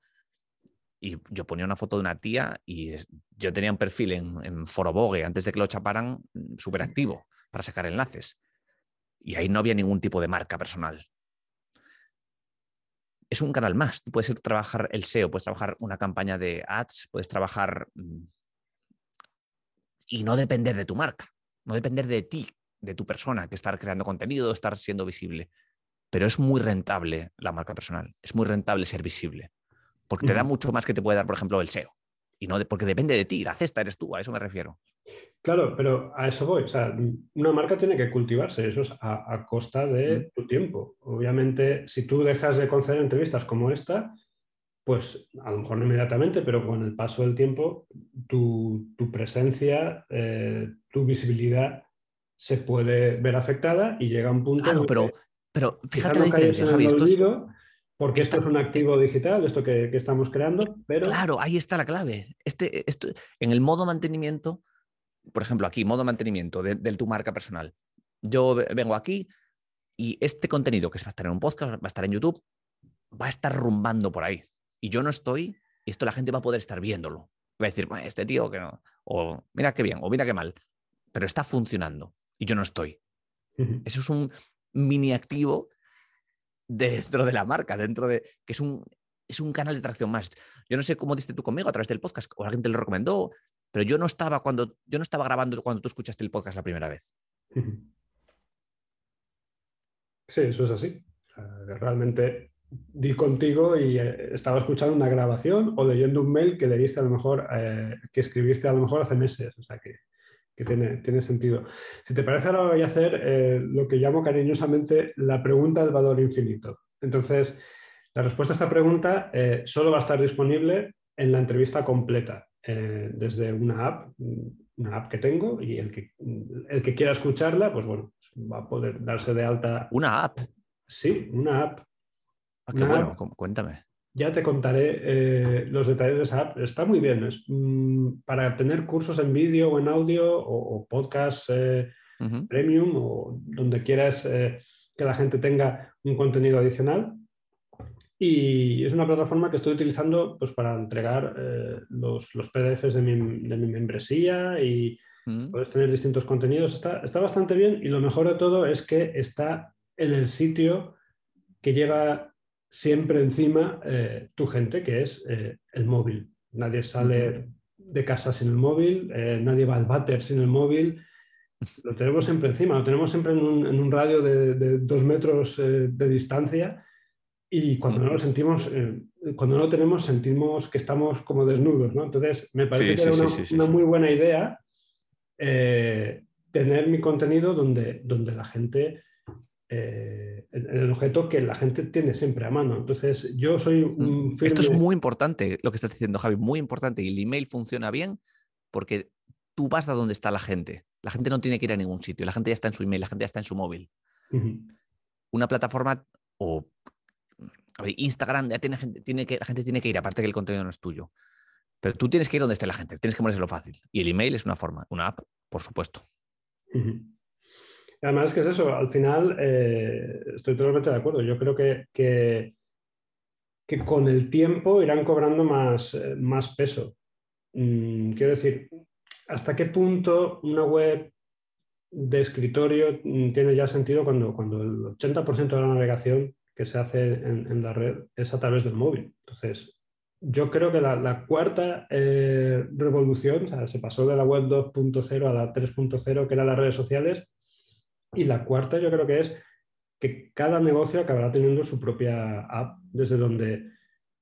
y yo ponía una foto de una tía y yo tenía un perfil en, en Forobogue antes de que lo chaparan mm, súper activo para sacar enlaces. Y ahí no había ningún tipo de marca personal. Es un canal más. Tú puedes trabajar el SEO, puedes trabajar una campaña de ads, puedes trabajar mm, y no depender de tu marca, no depender de ti, de tu persona, que estar creando contenido, estar siendo visible. Pero es muy rentable la marca personal, es muy rentable ser visible porque te da mucho más que te puede dar, por ejemplo, el SEO. Y no porque depende de ti, la cesta eres tú, a eso me refiero. Claro, pero a eso voy. O sea, una marca tiene que cultivarse, eso es a, costa de tu tiempo. Obviamente, si tú dejas de conceder entrevistas como esta, pues a lo mejor no inmediatamente, pero con el paso del tiempo, tu, presencia, eh, tu visibilidad se puede ver afectada y llega un punto. Claro, pero, pero fíjate la diferencia, porque esto es un activo digital, esto que, estamos creando, pero... Claro, ahí está la clave. Este, esto, en el modo mantenimiento, por ejemplo, aquí, modo mantenimiento de, tu marca personal. Yo vengo aquí y este contenido que va a estar en un podcast, va a estar en YouTube, va a estar rumbando por ahí. Y yo no estoy, y esto la gente va a poder estar viéndolo. va a decir, este tío que no, o mira qué bien, o mira qué mal, pero está funcionando y yo no estoy. Eso es un mini activo dentro de la marca, dentro de que es un, es un canal de tracción más. Yo no sé cómo diste tú conmigo a través del podcast, o alguien te lo recomendó, pero yo no estaba cuando yo no estaba grabando cuando tú escuchaste el podcast la primera vez. [LAUGHS] Sí, eso es así. realmente di contigo y eh, estaba escuchando una grabación o leyendo un mail que leíste a lo mejor, eh, que escribiste a lo mejor hace meses. O sea que, tiene, tiene, sentido. Si te parece, ahora voy a hacer eh, lo que llamo cariñosamente la pregunta del valor infinito. Entonces, la respuesta a esta pregunta solo va a estar disponible en la entrevista completa, desde una app, una app que tengo y el que, el que quiera escucharla, pues bueno, va a poder darse de alta. ¿Una app? Sí, una app. Ah, qué bueno, cuéntame. Ya te contaré eh, los detalles de esa app. Está muy bien. Es, mm, para tener cursos en vídeo o en audio o, podcast eh, premium o donde quieras eh, que la gente tenga un contenido adicional. Y es una plataforma que estoy utilizando pues, para entregar los, los, PDFs de mi, de mi membresía y mm. puedes tener distintos contenidos. Está, está bastante bien y lo mejor de todo es que está en el sitio que lleva siempre encima eh, tu gente, que es eh, el móvil. Nadie sale de casa sin el móvil, eh, nadie va al váter sin el móvil. Lo tenemos siempre encima, lo tenemos siempre en un, radio de, dos metros de distancia y cuando no lo sentimos, cuando no lo tenemos, sentimos que estamos como desnudos. ¿no? Entonces, me parece que era una, muy buena idea tener mi contenido donde, donde la gente eh, el objeto que la gente tiene siempre a mano. Entonces, yo soy un mm. Esto es muy importante, lo que estás diciendo, Javi, muy importante. Y el email funciona bien porque tú vas a donde está la gente. La gente no tiene que ir a ningún sitio, la gente ya está en su email, la gente ya está en su móvil. Una plataforma o Instagram ya tiene que, la gente tiene que ir, aparte que el contenido no es tuyo. Pero tú tienes que ir donde esté la gente, tienes que lo fácil. Y el email es una forma, una app, por supuesto. Además es que es eso, al final eh, estoy totalmente de acuerdo. Yo creo que, que, con el tiempo irán cobrando más, eh, más peso. Mm, quiero decir, ¿hasta qué punto una web de escritorio mm, tiene ya sentido cuando, cuando el 80% de la navegación que se hace en, la red es a través del móvil? Entonces, yo creo que la, cuarta eh, revolución, o sea, se pasó de la web 2.0 a la 3.0, que eran las redes sociales, y la cuarta yo creo que es que cada negocio acabará teniendo su propia app desde donde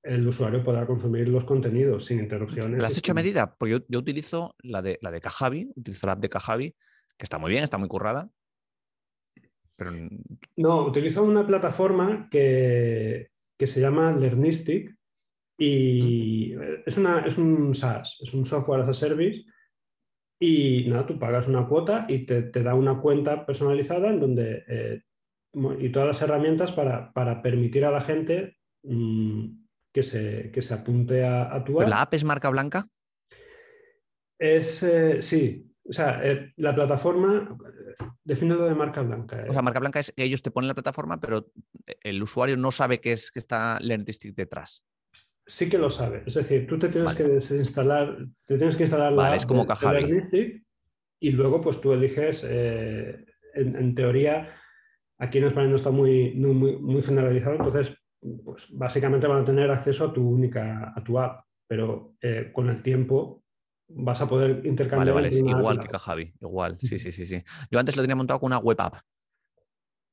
el usuario podrá consumir los contenidos sin interrupciones. ¿La has hecho a medida? Porque yo, utilizo la de, la de Kajabi, utilizo la app de Kajabi, que está muy bien, está muy currada. Pero... No, utilizo una plataforma que, que se llama Lernistic y es, una, es un SaaS, es un software as a service y nada, tú pagas una cuota y te, da una cuenta personalizada en donde eh, y todas las herramientas para, permitir a la gente mm, que, se, se, apunte a, tu app. ¿La app es marca blanca? Es eh, sí. O sea, eh, la plataforma, define lo de marca blanca. O sea, marca blanca es que ellos te ponen la plataforma, pero el usuario no sabe que es que está District detrás sí que lo sabe. Es decir, tú te tienes que desinstalar, te tienes que instalar la es como y luego pues tú eliges, eh, en, teoría, aquí en España no está muy, muy, generalizado, entonces pues básicamente van a tener acceso a tu única, a tu app, pero eh, con el tiempo vas a poder intercambiar. Vale, vale, igual que Kajabi, igual, sí, sí, sí, sí. Yo antes lo tenía montado con una web app,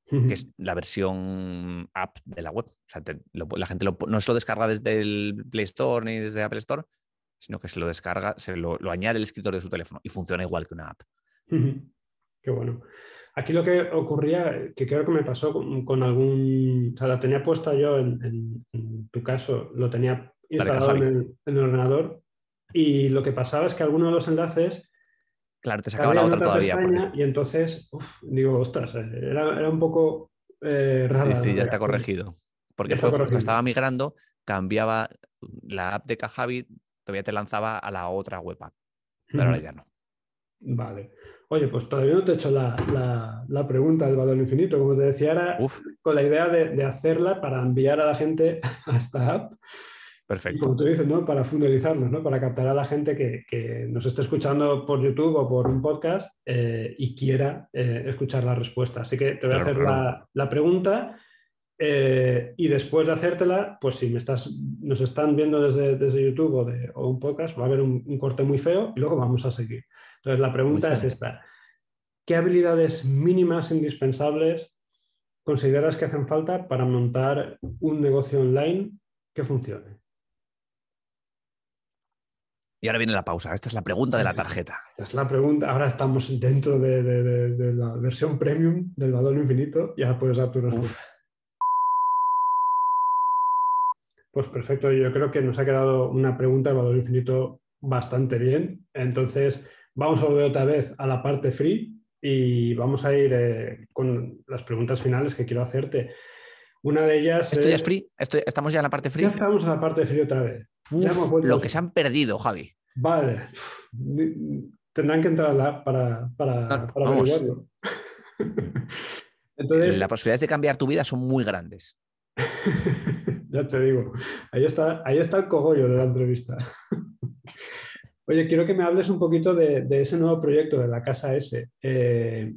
que es la versión app de la web. O sea, la gente no se lo descarga desde el Play Store ni desde Apple Store, sino que se lo descarga, se lo, añade el escritorio de su teléfono y funciona igual que una app. Qué bueno. Aquí lo que ocurría, que creo que me pasó con, algún, o sea, la tenía puesta yo en, tu caso, lo tenía instalado en el, ordenador y lo que pasaba es que algunos de los enlaces Claro, te sacaba la otra todavía. Y entonces, digo, ostras, eh, era, un poco eh, Sí, sí, ya está corregido. Porque fue cuando estaba migrando, cambiaba la app de Kajabi, todavía te lanzaba a la otra web app, pero ahora ya no. Vale. Oye, pues todavía no te he hecho la, pregunta del valor infinito. Como te decía, era con la idea de, hacerla para enviar a la gente [LAUGHS] a esta app perfecto. como tú dices, ¿no? Para fundelizarnos, ¿no? Para captar a la gente que, nos esté escuchando por YouTube o por un podcast eh, y quiera eh, escuchar la respuesta. Así que te voy a hacer La, pregunta eh, y después de hacértela, pues si me estás, nos están viendo desde, desde YouTube o, de, o, un podcast, va a haber un, corte muy feo y luego vamos a seguir. Entonces, la pregunta es esta. ¿Qué habilidades mínimas indispensables consideras que hacen falta para montar un negocio online que funcione? Y ahora viene la pausa. Esta es la pregunta de la tarjeta. Esta es la pregunta. Ahora estamos dentro de, la versión premium del valor infinito y ahora puedes dar tu respuesta. Pues perfecto. Yo creo que nos ha quedado una pregunta del valor infinito bastante bien. Entonces, vamos a volver otra vez a la parte free y vamos a ir eh, con las preguntas finales que quiero hacerte. Una de ellas. ¿Esto ya es free? ¿Estamos ya en la parte free? Ya estamos en la parte free otra vez. lo que se han perdido, Javi. Vale. Tendrán que entrar para, para, para averiguarlo. [LAUGHS] Entonces, Las posibilidades de cambiar tu vida son muy grandes. [LAUGHS] ya te digo. Ahí está, ahí está el cogollo de la entrevista. [LAUGHS] Oye, quiero que me hables un poquito de, ese nuevo proyecto de la Casa S. Eh,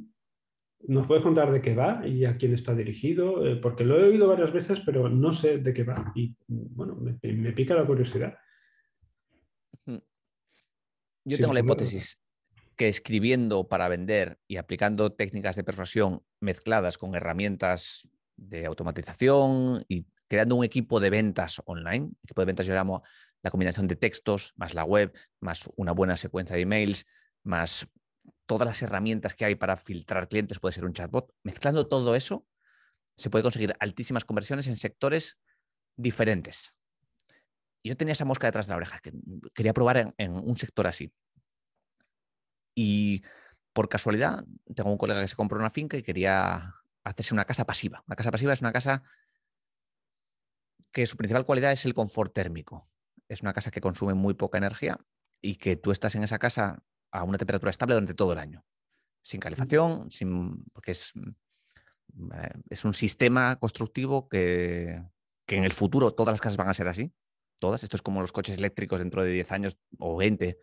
¿Nos puedes contar de qué va y a quién está dirigido? Eh, porque lo he oído varias veces, pero no sé de qué va. Y bueno, me, pica la curiosidad. Yo tengo la hipótesis que escribiendo para vender y aplicando técnicas de persuasión mezcladas con herramientas de automatización y creando un equipo de ventas online, equipo de ventas yo llamo la combinación de textos, más la web, más una buena secuencia de emails, más todas las herramientas que hay para filtrar clientes, puede ser un chatbot, mezclando todo eso, se puede conseguir altísimas conversiones en sectores diferentes. Yo tenía esa mosca detrás de la oreja, que quería probar en, un sector así. Y por casualidad, tengo un colega que se compró una finca y quería hacerse una casa pasiva. Una casa pasiva es una casa que su principal cualidad es el confort térmico. Es una casa que consume muy poca energía y que tú estás en esa casa a una temperatura estable durante todo el año, sin calefacción, sin, porque es, eh, es un sistema constructivo que, en el futuro todas las casas van a ser así. Todas. Esto es como los coches eléctricos dentro de 10 años o 20.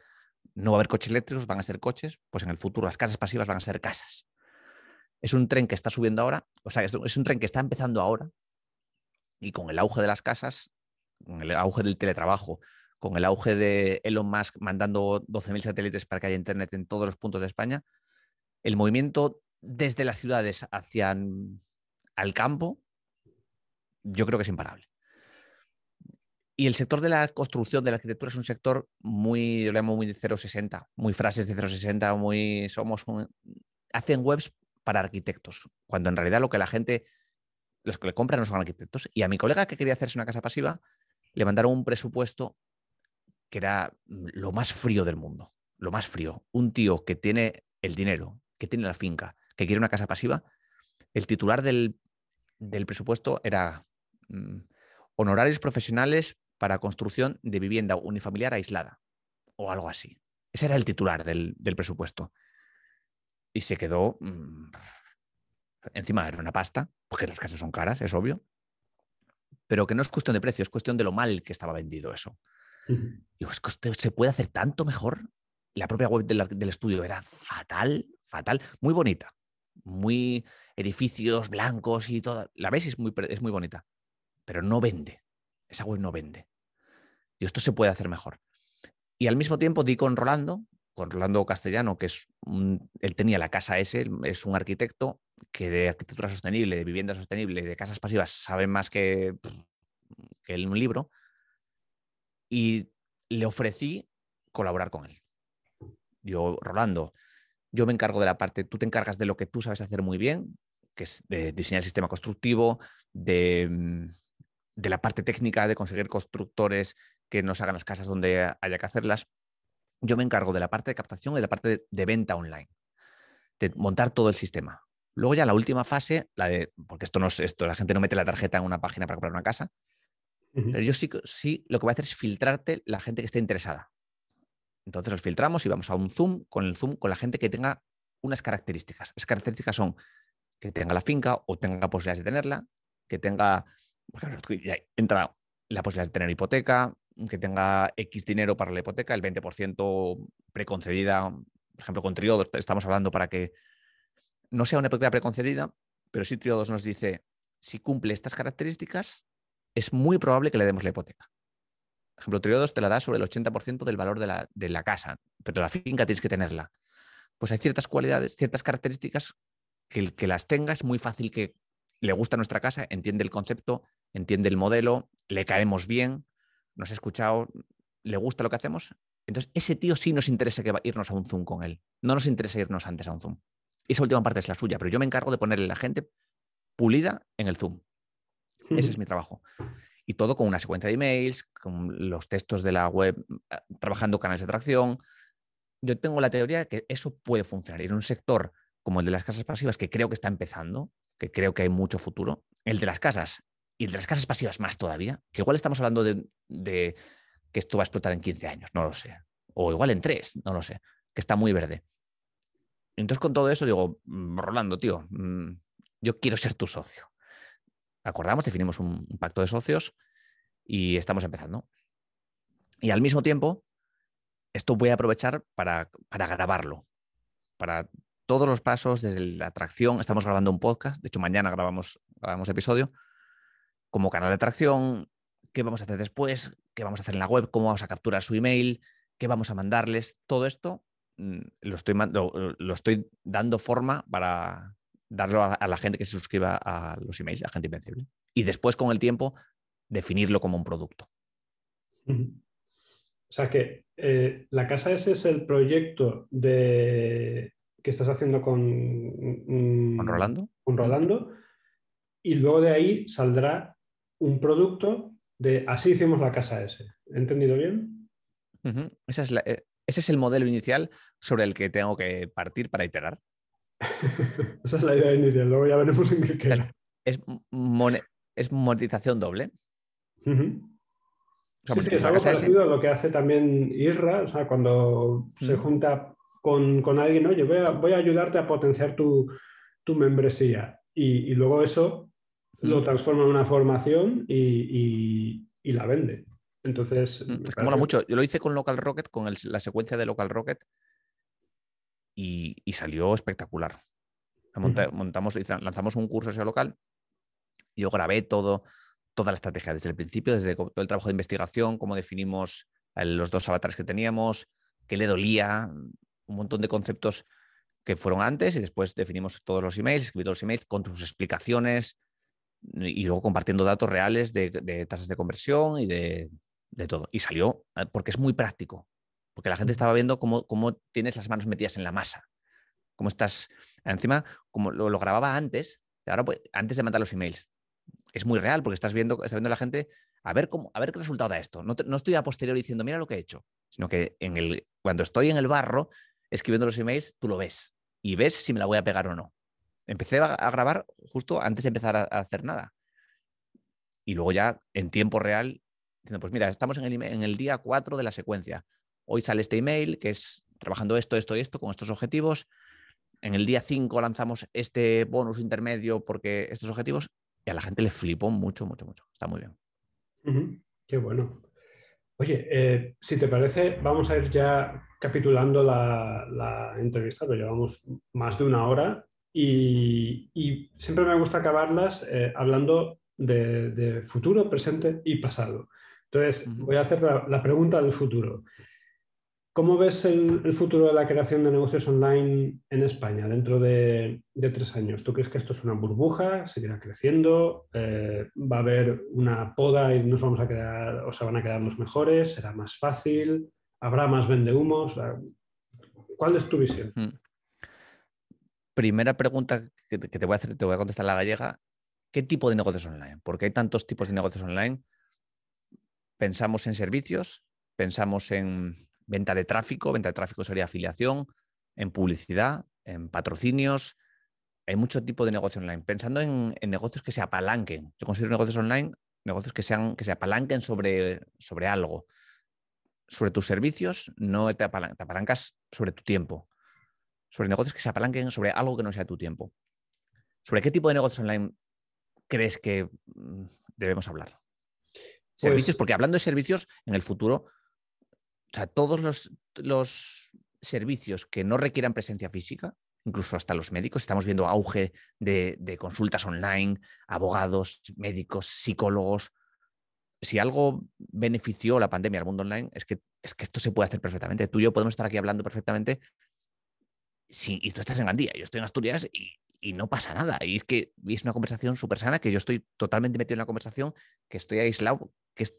No va a haber coches eléctricos, van a ser coches. Pues en el futuro las casas pasivas van a ser casas. Es un tren que está subiendo ahora, o sea, es un tren que está empezando ahora y con el auge de las casas, con el auge del teletrabajo, con el auge de Elon Musk mandando 12.000 satélites para que haya Internet en todos los puntos de España, el movimiento desde las ciudades hacia al campo, yo creo que es imparable. Y el sector de la construcción, de la arquitectura, es un sector muy, yo le llamo muy de 060, muy frases de 060, muy somos hacen webs para arquitectos, cuando en realidad lo que la gente, los que le compran no son arquitectos. Y a mi colega que quería hacerse una casa pasiva, le mandaron un presupuesto que era mm, lo más frío del mundo, lo más frío. Un tío que tiene el dinero, que tiene la finca, que quiere una casa pasiva, el titular del, presupuesto era mm, honorarios profesionales para construcción de vivienda unifamiliar aislada o algo así. Ese era el titular del, presupuesto. Y se quedó, mm, encima era una pasta, porque las casas son caras, es obvio, pero que no es cuestión de precio, es cuestión de lo mal que estaba vendido eso. Digo, es se puede hacer tanto mejor. La propia web del, estudio era fatal, fatal, muy bonita, muy edificios blancos y toda. La ves es muy, es muy bonita, pero no vende. Esa web no vende. Y esto se puede hacer mejor. Y al mismo tiempo di con Rolando, con Rolando Castellano, que es él tenía la casa S, es un arquitecto que de arquitectura sostenible, de vivienda sostenible, de casas pasivas sabe más que, que en un libro y le ofrecí colaborar con él. Yo, Rolando, yo me encargo de la parte, tú te encargas de lo que tú sabes hacer muy bien, que es de diseñar el sistema constructivo, de, mm, de la parte técnica, de conseguir constructores que nos hagan las casas donde haya que hacerlas. Yo me encargo de la parte de captación y de la parte de, venta online, de montar todo el sistema. Luego ya la última fase, la de, porque esto no es esto, la gente no mete la tarjeta en una página para comprar una casa, pero yo sí, sí lo que voy a hacer es filtrarte la gente que esté interesada. Entonces los filtramos y vamos a un Zoom con el Zoom con la gente que tenga unas características. Esas características son que tenga la finca o tenga posibilidades de tenerla, que tenga, por ejemplo, entra la posibilidad de tener hipoteca, que tenga X dinero para la hipoteca, el 20% preconcedida, por ejemplo, con Triodos estamos hablando para que no sea una hipoteca preconcedida, pero si Triodos nos dice, si cumple estas características, es muy probable que le demos la hipoteca. Por ejemplo, Triodos te la da sobre el 80% del valor de la, casa, pero la finca tienes que tenerla. Pues hay ciertas cualidades, ciertas características que el que las tenga es muy fácil que le gusta nuestra casa, entiende el concepto, entiende el modelo, le caemos bien, nos ha escuchado, le gusta lo que hacemos. Entonces, ese tío sí nos interesa que irnos a un Zoom con él. No nos interesa irnos antes a un Zoom. Esa última parte es la suya, pero yo me encargo de ponerle la gente pulida en el Zoom. Ese es mi trabajo. Y todo con una secuencia de emails, con los textos de la web, ah, trabajando canales de atracción. Yo tengo la teoría de que eso puede funcionar. Y en un sector como el de las casas pasivas, que creo que está empezando, que creo que hay mucho futuro, el de las casas y el de las casas pasivas más todavía, que igual estamos hablando de, que esto va a explotar en 15 años, no lo sé, o igual en 3, no lo sé, que está muy verde. Entonces con todo eso digo, mm, Rolando, tío, mm, yo quiero ser tu socio. Acordamos, definimos un, pacto de socios y estamos empezando. Y al mismo tiempo, esto voy a aprovechar para, grabarlo, para todos los pasos desde la atracción. Estamos grabando un podcast, de hecho mañana grabamos, grabamos episodio, como canal de atracción, qué vamos a hacer después, qué vamos a hacer en la web, cómo vamos a capturar su email, qué vamos a mandarles, todo esto mm, lo, estoy dando forma para darlo a, la gente que se suscriba a los emails, a gente invencible. Y después, con el tiempo, definirlo como un producto. O sea que eh, la casa ese es el proyecto de que estás haciendo con, mm, ¿Con Rolando. Con Rolando. Y luego de ahí saldrá un producto de así hicimos la casa S. ¿He entendido bien? Eh, ese es el modelo inicial sobre el que tengo que partir para iterar. [LAUGHS] Esa es la idea inicial, luego ya veremos en qué queda. Es, es monetización doble. sí, sí, es algo parecido a lo que hace también Isra, o sea, cuando se junta con, alguien, oye, voy a, voy a, ayudarte a potenciar tu, membresía. Y, luego eso lo transforma en una formación y, la vende. Entonces. Es que mola mucho. Yo lo hice con Local Rocket, con la secuencia de Local Rocket, y, salió espectacular. Montamos, lanzamos un curso ese local. Yo grabé todo, toda la estrategia desde el principio, desde todo el trabajo de investigación, cómo definimos los dos avatares que teníamos, qué le dolía, un montón de conceptos que fueron antes y después definimos todos los emails, escribí todos los emails con sus explicaciones y luego compartiendo datos reales de, tasas de conversión y de, todo. Y salió eh, porque es muy práctico, porque la gente estaba viendo cómo, cómo tienes las manos metidas en la masa, cómo estás, encima, como lo, grababa antes, ahora pues, antes de mandar los emails. Es muy real porque estás viendo, está viendo la gente a ver, cómo, a ver qué resultado da esto. No, no estoy a posteriori diciendo, mira lo que he hecho, sino que en el, cuando estoy en el barro escribiendo los emails, tú lo ves y ves si me la voy a pegar o no. Empecé a, grabar justo antes de empezar a, hacer nada. Y luego ya en tiempo real, diciendo, pues mira, estamos en el, en el día 4 de la secuencia. Hoy sale este email que es trabajando esto, esto y esto con estos objetivos. En el día 5 lanzamos este bonus intermedio porque estos objetivos y a la gente le flipó mucho, mucho, mucho. Está muy bien. Qué bueno. Oye, eh, si te parece, vamos a ir ya capitulando la, entrevista, pero llevamos más de una hora y, siempre me gusta acabarlas eh, hablando de, futuro, presente y pasado. Entonces, voy a hacer la pregunta del futuro. ¿Cómo ves el, futuro de la creación de negocios online en España dentro de, tres años? ¿Tú crees que esto es una burbuja? ¿Seguirá creciendo? Eh, ¿Va a haber una poda y nos vamos a quedar o se van a quedar los mejores? ¿Será más fácil? ¿Habrá más vendehumos? ¿Cuál es tu visión? Hmm. Primera pregunta que te voy a hacer, te voy a contestar la gallega. ¿Qué tipo de negocios online? Porque hay tantos tipos de negocios online. Pensamos en servicios, pensamos en venta de tráfico, venta de tráfico sería afiliación, en publicidad, en patrocinios. Hay mucho tipo de negocio online. Pensando en, negocios que se apalanquen. Yo considero negocios online negocios que, sean, que se apalanquen sobre, sobre algo. Sobre tus servicios, no te, apalancas sobre tu tiempo. Sobre negocios que se apalanquen sobre algo que no sea tu tiempo. ¿Sobre qué tipo de negocios online crees que mm, debemos hablar? Servicios, porque hablando de servicios, en el futuro, o sea, todos los, los servicios que no requieran presencia física, incluso hasta los médicos, estamos viendo auge de, de consultas online, abogados, médicos, psicólogos. Si algo benefició la pandemia al mundo online, es que, es que esto se puede hacer perfectamente. Tú y yo podemos estar aquí hablando perfectamente Sí, y tú estás en Gandía, yo estoy en Asturias y, y no pasa nada. Y es que es una conversación súper sana que yo estoy totalmente metido en la conversación, que estoy aislado, que es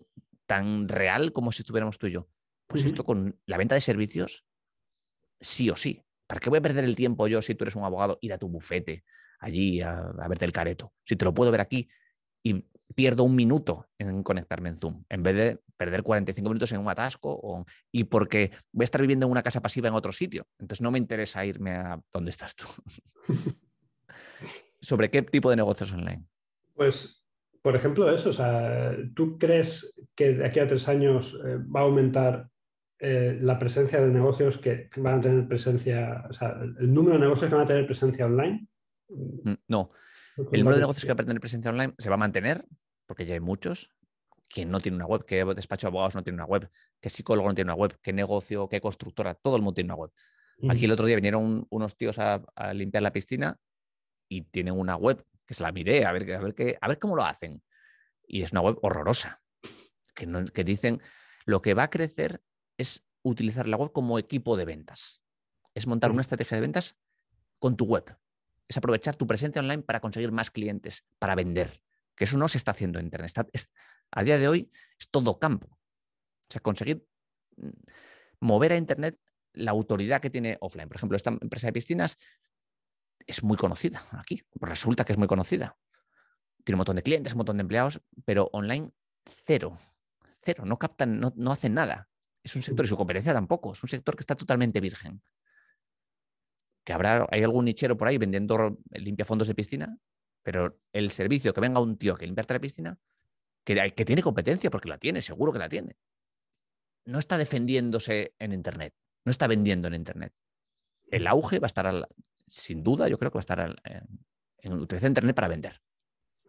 tan real como si estuviéramos tú y yo. Pues esto con la venta de servicios, sí o sí. ¿Para qué voy a perder el tiempo yo si tú eres un abogado, ir a tu bufete allí a, a verte el careto? Si te lo puedo ver aquí y pierdo un minuto en conectarme en Zoom, en vez de perder 45 minutos en un atasco o, y porque voy a estar viviendo en una casa pasiva en otro sitio. Entonces no me interesa irme a donde estás tú. [LAUGHS] ¿Sobre qué tipo de negocios online? Pues, por ejemplo, eso. O sea, ¿tú crees que de aquí a tres años eh, va a aumentar eh, la presencia de negocios que, que, van a tener presencia, o sea, el número de negocios que van a tener presencia online? Mm, no. El número de negocios que va a tener presencia online se va a mantener, porque ya hay muchos. Quien no tiene una web, qué despacho de abogados no tiene una web, qué psicólogo no tiene una web, qué negocio, qué constructora, todo el mundo tiene una web. Aquí el otro día vinieron unos tíos a, a, limpiar la piscina y tienen una web que se la miré a ver, a ver, qué, a ver cómo lo hacen. Y es una web horrorosa, que, no, que dicen lo que va a crecer es utilizar la web como equipo de ventas. Es montar una estrategia de ventas con tu web es aprovechar tu presencia online para conseguir más clientes, para vender. Que eso no se está haciendo en Internet. Está, es, a día de hoy es todo campo. O sea, conseguir mm, mover a Internet la autoridad que tiene offline. Por ejemplo, esta empresa de piscinas es muy conocida aquí. Resulta que es muy conocida. Tiene un montón de clientes, un montón de empleados, pero online cero. Cero. No captan, no, no hacen nada. Es un sector y su competencia tampoco. Es un sector que está totalmente virgen que habrá, hay algún nichero por ahí vendiendo limpiafondos de piscina, pero el servicio que venga un tío que limpiarte la piscina, que, que tiene competencia, porque la tiene, seguro que la tiene, no está defendiéndose en Internet, no está vendiendo en Internet. El auge va a estar, al, sin duda, yo creo que va a estar al, en, en utilizar Internet para vender.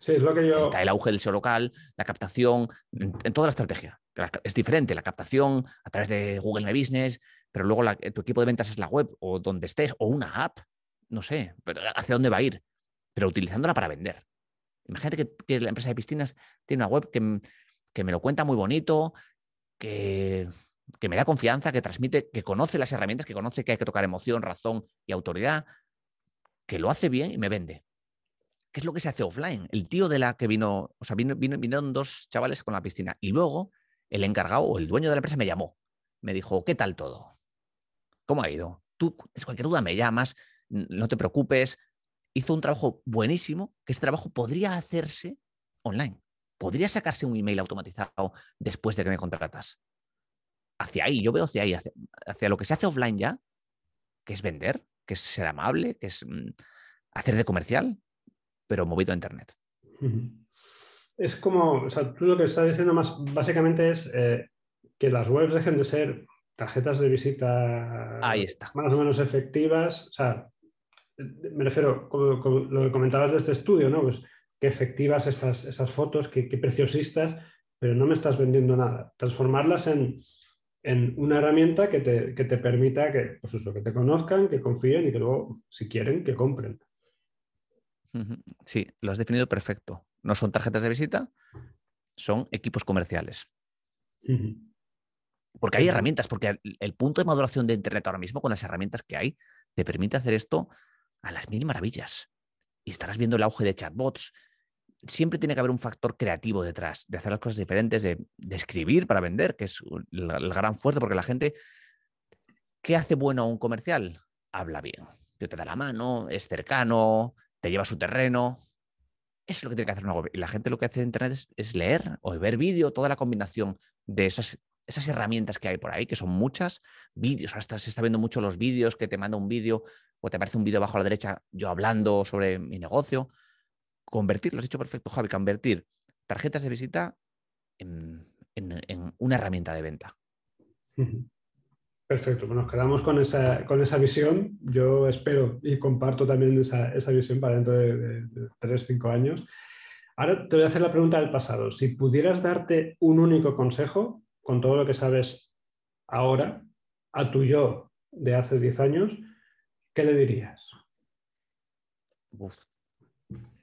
Sí, es lo que yo... Está el auge del SEO local, la captación, en, en toda la estrategia. Es diferente la captación a través de Google My Business, pero luego tu equipo de ventas es la web o donde estés, o una app, no sé, pero hacia dónde va a ir, pero utilizándola para vender. Imagínate que, que la empresa de piscinas tiene una web que, que me lo cuenta muy bonito, que, que, me da confianza, que transmite, que conoce las herramientas, que conoce que hay que tocar emoción, razón y autoridad, que lo hace bien y me vende. ¿Qué es lo que se hace offline? El tío de la que vino, o sea, vino, vino, vinieron dos chavales con la piscina y luego el encargado o el dueño de la empresa me llamó. Me dijo, ¿qué tal todo? ¿Cómo ha ido? Tú, cualquier duda, me llamas, no te preocupes. Hizo un trabajo buenísimo, que este trabajo podría hacerse online. Podría sacarse un email automatizado después de que me contratas. Hacia ahí, yo veo hacia ahí, hacia, hacia lo que se hace offline ya, que es vender, que es ser amable, que es mm, hacer de comercial, pero movido a Internet. Es como, o sea, tú lo que estás diciendo más básicamente es eh, que las webs dejen de ser tarjetas de visita Ahí está. más o menos efectivas. O sea, me refiero, como, como lo que comentabas de este estudio, ¿no? Pues qué efectivas esas, esas fotos, qué, qué, preciosistas, pero no me estás vendiendo nada. Transformarlas en, en una herramienta que te, que te, permita que, pues eso, que te conozcan, que confíen y que luego, si quieren, que compren. Sí, lo has definido perfecto. No son tarjetas de visita, son equipos comerciales. Uh -huh. Porque hay herramientas, porque el punto de maduración de Internet ahora mismo, con las herramientas que hay, te permite hacer esto a las mil maravillas. Y estarás viendo el auge de chatbots. Siempre tiene que haber un factor creativo detrás, de hacer las cosas diferentes, de, de escribir para vender, que es el, el, gran fuerte, porque la gente, ¿qué hace bueno a un comercial? Habla bien, te da la mano, es cercano, te lleva a su terreno. Eso es lo que tiene que hacer una web. Y la gente lo que hace en Internet es, leer o ver vídeo, toda la combinación de esas esas herramientas que hay por ahí, que son muchas, vídeos, hasta se está viendo mucho los vídeos, que te manda un vídeo o te aparece un vídeo abajo a la derecha yo hablando sobre mi negocio. Convertir, lo has dicho perfecto, Javi, convertir tarjetas de visita en, en una herramienta de venta. Perfecto, pues nos quedamos con esa, con esa visión. Yo espero y comparto también esa, esa visión para dentro de, 3, 5 años. Ahora te voy a hacer la pregunta del pasado. Si pudieras darte un único consejo con todo lo que sabes ahora a tu yo de hace 10 años, ¿qué le dirías?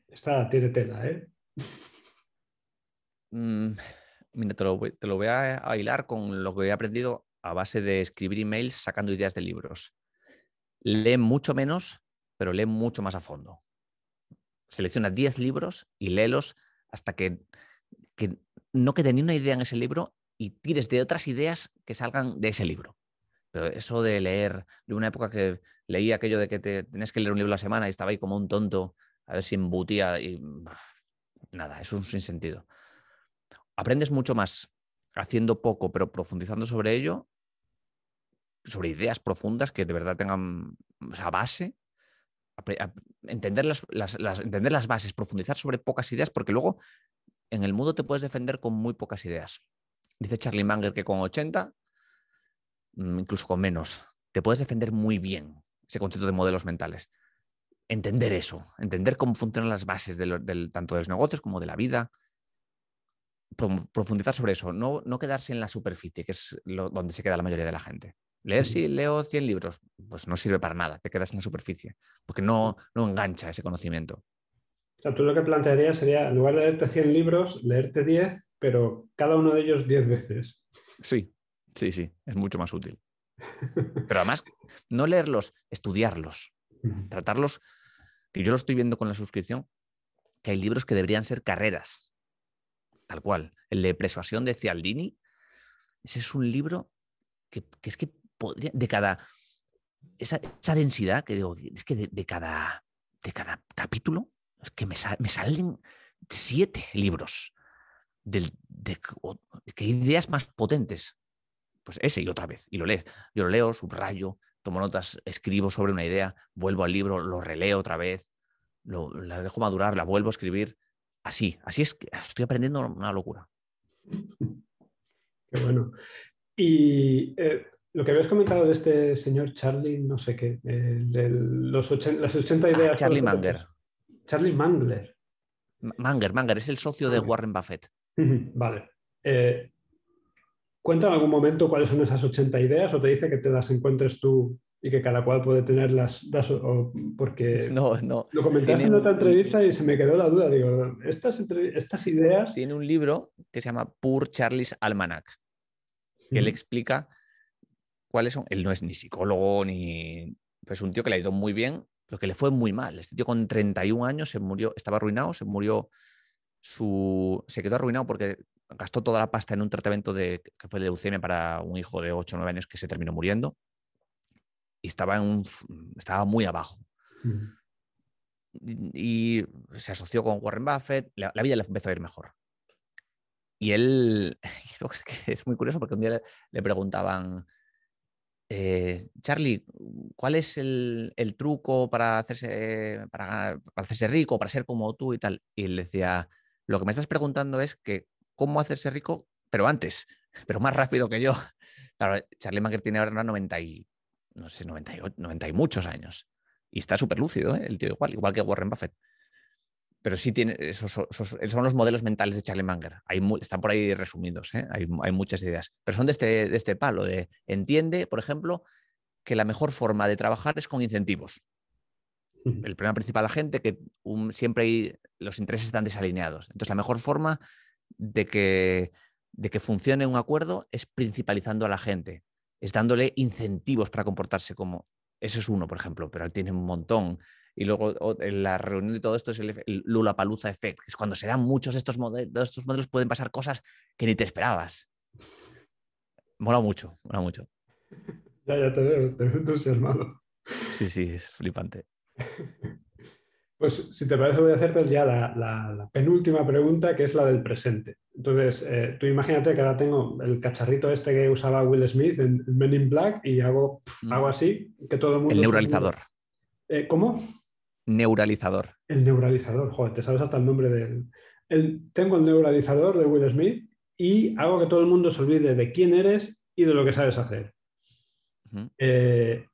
Esta tiene tela, ¿eh? Mm, mira, te lo, voy, a, hilar con lo que he aprendido a base de escribir emails sacando ideas de libros. Lee mucho menos, pero lee mucho más a fondo. Selecciona 10 libros y léelos hasta que, que no quede ni una idea en ese libro y tires de otras ideas que salgan de ese libro. Pero eso de leer, de una época que leí aquello de que te, tenías que leer un libro a la semana y estaba ahí como un tonto, a ver si embutía y nada, eso es un sinsentido. Aprendes mucho más haciendo poco, pero profundizando sobre ello, sobre ideas profundas que de verdad tengan esa base, entender las, entender las bases, profundizar sobre pocas ideas, porque luego en el mundo te puedes defender con muy pocas ideas. Dice Charlie Manger que con 80, mm, incluso con menos, te puedes defender muy bien ese concepto de modelos mentales. Entender eso, entender cómo funcionan las bases tanto de los negocios como de la vida, profundizar sobre eso, no, no quedarse en la superficie, que es donde se queda la mayoría de la gente. Leer si leo 100 libros, pues no sirve para nada, te quedas en la superficie, porque no, no engancha ese conocimiento. O sea, tú lo que plantearías sería, en lugar de leerte 100 libros, leerte 10, pero cada uno de ellos 10 veces. Sí, sí, sí, es mucho más útil. [LAUGHS] Pero además, no leerlos, estudiarlos, tratarlos, que yo lo estoy viendo con la suscripción, que hay libros que deberían ser carreras, tal cual. El de Persuasión de Cialdini, ese es un libro que, es que podría, de cada, esa, densidad, que digo, es que de, cada, de cada capítulo es que me, salen siete libros de, qué ideas más potentes. Pues ese y otra vez, y lo lees. Yo lo leo, subrayo, tomo notas, escribo sobre una idea, vuelvo al libro, lo releo otra vez, lo, la dejo madurar, la vuelvo a escribir. Así, así es que estoy aprendiendo una locura. Qué bueno. Y eh, lo que habías comentado de este señor Charlie, no sé qué, de los las 80 ah, ideas. Charlie Manger. Charlie Mangler. Manger, Manger, es el socio de Warren Buffett. Vale. Eh, ¿Cuenta en algún momento cuáles son esas 80 ideas o te dice que te las encuentres tú y que cada cual puede tenerlas? porque [LAUGHS] no, no. lo comentaste en otra entrevista y se me quedó la duda. Digo, estas, estas ideas. Tiene un libro que se llama Poor Charlie's Almanac, que le explica cuáles son. Él no es ni psicólogo ni. Pues un tío que le ha ido muy bien pero que le fue muy mal. Este tío con 31 años se murió, estaba arruinado, se murió, su, se quedó arruinado porque gastó toda la pasta en un tratamiento de, que fue de leucemia para un hijo de 8 o 9 años que se terminó muriendo y estaba, en un, estaba muy abajo. y, se asoció con Warren Buffett, la, vida le empezó a ir mejor. Y él, [LAUGHS] es, muy curioso porque un día le preguntaban, eh, Charlie, ¿cuál es el, truco para hacerse, para, hacerse rico, para ser como tú y tal? Y él decía, lo que me estás preguntando es que cómo hacerse rico, pero antes, [LAUGHS] pero más rápido que yo. [LAUGHS] Claro, Charlie Munger tiene ahora 90 y, no sé, 98, 90 y muchos años. Y está súper lúcido, ¿eh? el tío igual, igual que Warren Buffett pero sí tiene, esos, son los modelos mentales de Charlie Munger. Hay, están por ahí resumidos, ¿eh? hay, muchas ideas. Pero son de este, de este palo, de entiende, por ejemplo, que la mejor forma de trabajar es con incentivos. El problema principal de la gente que siempre hay, los intereses están desalineados. Entonces, la mejor forma de que, de que funcione un acuerdo es principalizando a la gente, es dándole incentivos para comportarse como. Ese es uno, por ejemplo, pero él tiene un montón. Y luego en la reunión de todo esto es el, Lula Paluza Effect, que es cuando se dan muchos de estos modelos, estos modelos pueden pasar cosas que ni te esperabas. Mola mucho, mola mucho. [LAUGHS] Ya, ya te veo, te veo entusiasmado. Sí, sí, es flipante. [LAUGHS] Pues si te parece voy a hacerte ya la, penúltima pregunta, que es la del presente. Entonces, eh, tú imagínate que ahora tengo el cacharrito este que usaba Will Smith en Men in Black y hago, mm. hago así, que todo el mundo... El neuralizador. Eh, ¿Cómo? neuralizador. El neuralizador, joder, te sabes hasta el nombre del... El, tengo el neuralizador de Will Smith y hago que todo el mundo se olvide de quién eres y de lo que sabes hacer. Eh,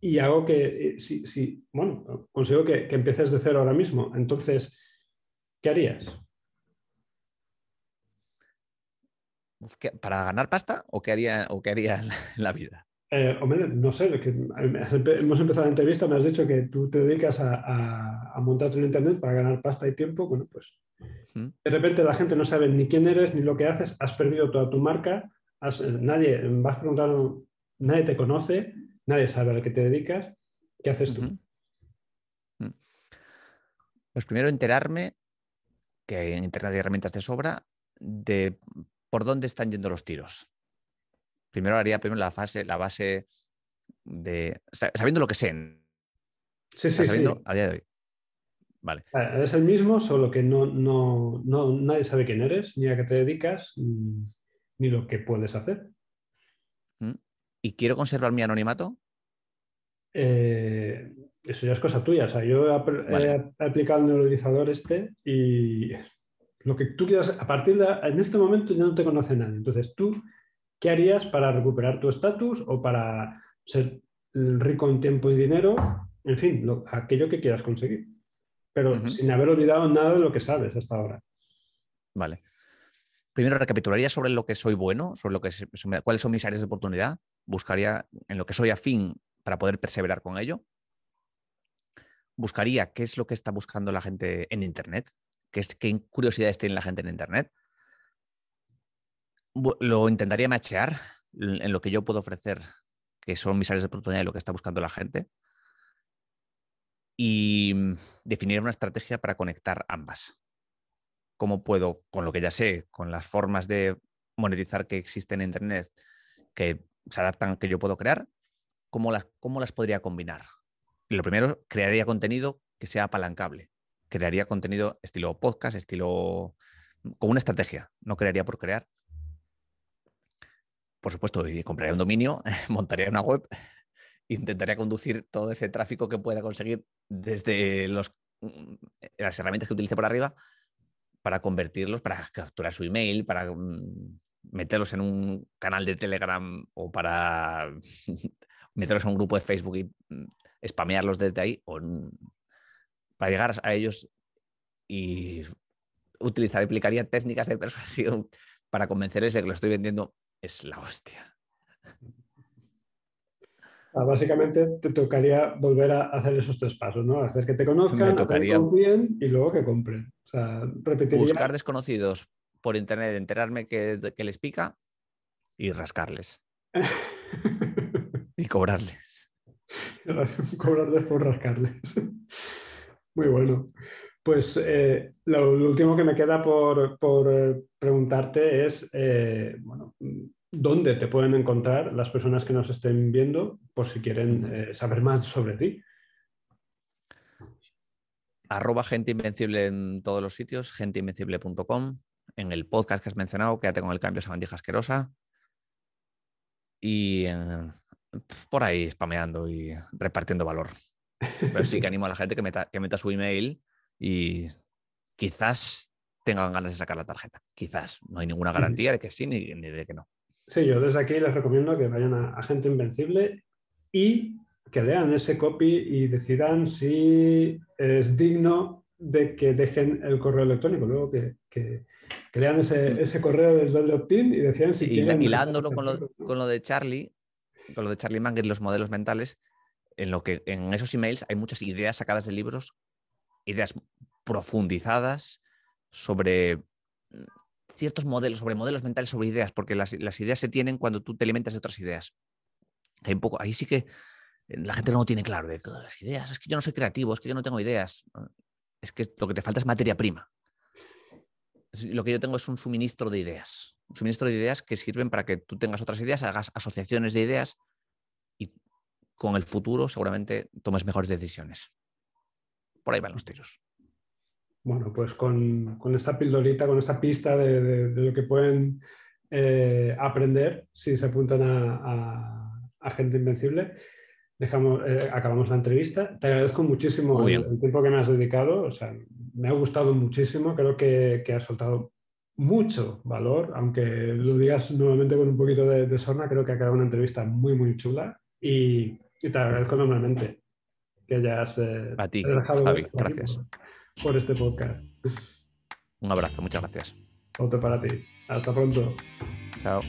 y hago que, eh, si, si bueno, consigo que, que, empieces de cero ahora mismo. Entonces, ¿qué harías? ¿Para ganar pasta o qué haría, o qué haría en [LAUGHS] la vida? Eh, hombre, no sé, que hemos empezado la entrevista, me has dicho que tú te dedicas a, a, montarte en Internet para ganar pasta y tiempo. Bueno, pues de repente la gente no sabe ni quién eres ni lo que haces, has perdido toda tu marca, nadie, vas preguntando, nadie te conoce, nadie sabe a qué te dedicas, ¿qué haces tú? Pues primero enterarme que en Internet hay herramientas de sobra de por dónde están yendo los tiros. Primero haría primero la fase, la base de. sabiendo lo que sé. Sí, sí, sí. A día de hoy. Vale. Ah, es el mismo, solo que no, no, no, nadie sabe quién eres, ni a qué te dedicas, ni, lo que puedes hacer. ¿Mm? ¿Y quiero conservar mi anonimato? Eh, eso ya es cosa tuya. O sea, yo he, aplicado el neurodizador este y lo que tú quieras, a partir de en este momento ya no te conoce nadie. Entonces tú ¿Qué harías para recuperar tu estatus o para ser rico en tiempo y dinero? En fin, aquello que quieras conseguir. Pero sin haber olvidado nada de lo que sabes hasta ahora. Vale. Primero recapitularía sobre lo que soy bueno, sobre lo que cuáles son mis áreas de oportunidad. Buscaría en lo que soy afín para poder perseverar con ello. Buscaría qué es lo que está buscando la gente en Internet, qué, es, qué curiosidades tiene la gente en Internet lo intentaría machear en lo que yo puedo ofrecer, que son mis áreas de oportunidad y lo que está buscando la gente, y mm, definir una estrategia para conectar ambas. ¿Cómo puedo, con lo que ya sé, con las formas de monetizar que existen en Internet, que se adaptan, que yo puedo crear, cómo las, cómo las podría combinar? lo primero, crearía contenido que sea apalancable. Crearía contenido estilo podcast, estilo... con una estrategia. No crearía por crear, por supuesto, compraría un dominio, [LAUGHS] montaría una web, intentaría conducir todo ese tráfico que pueda conseguir desde mm, las herramientas que utilice por arriba para convertirlos, para capturar su email, para mm, meterlos en un canal de Telegram o para [LAUGHS] meterlos en un grupo de Facebook y mm, spamearlos desde ahí, o para llegar a ellos y utilizar, aplicaría técnicas de [LAUGHS] persuasión para convencerles de que lo estoy vendiendo es la hostia. Ah, básicamente te tocaría volver a hacer esos tres pasos, ¿no? Hacer que te conozcan, que confíen y luego que compren. O sea, Buscar desconocidos por internet, enterarme que, les pica y rascarles. [LAUGHS] y cobrarles. [LAUGHS] cobrarles por rascarles. Muy bueno. Pues eh, lo, último que me queda por, eh, preguntarte es, eh, bueno, ¿dónde te pueden encontrar las personas que nos estén viendo por si quieren saber más sobre ti? Arroba gente invencible en todos los sitios, genteinvencible.com, en el podcast que has mencionado, quédate con el cambio esa bandija asquerosa. Y por ahí spameando y repartiendo valor. Pero sí que animo a la gente que meta, que meta su email y quizás tengan ganas de sacar la tarjeta. Quizás. No hay ninguna garantía de que sí ni, de que no. Sí, yo desde aquí les recomiendo que vayan a Agente Invencible y que lean ese copy y decidan si es digno de que dejen el correo electrónico. Luego que, que, lean ese, ese, correo del doble opt-in y decidan si y, quieren. Hilándolo con lo, con lo de Charlie, con lo de Charlie Munger y los modelos mentales, en lo que en esos emails hay muchas ideas sacadas de libros ideas profundizadas sobre mm, ciertos modelos, sobre modelos mentales, sobre ideas, porque las, ideas se tienen cuando tú te alimentas de otras ideas. Hay poco, ahí sí que eh, la gente no lo tiene claro, de las ideas, es que yo no soy creativo, es que yo no tengo ideas, es que lo que te falta es materia prima. Lo que yo tengo es un suministro de ideas, un suministro de ideas que sirven para que tú tengas otras ideas, hagas asociaciones de ideas y con el futuro seguramente tomes mejores decisiones por ahí van los tiros. Bueno, pues con, esta pildorita, con esta pista de, lo que pueden eh, aprender si se apuntan a, Gente Invencible, dejamos, eh, acabamos la entrevista. Te agradezco muchísimo el, tiempo que me has dedicado. O sea, me ha gustado muchísimo. Creo que, que has soltado mucho valor, aunque lo digas nuevamente con un poquito de, de sorna, creo que ha quedado una entrevista muy, muy chula y, y te agradezco enormemente que hayas eh, A ti, Javi, gracias. Por, este podcast. Un abrazo, muchas gracias. Otro para ti. Hasta pronto. Chao.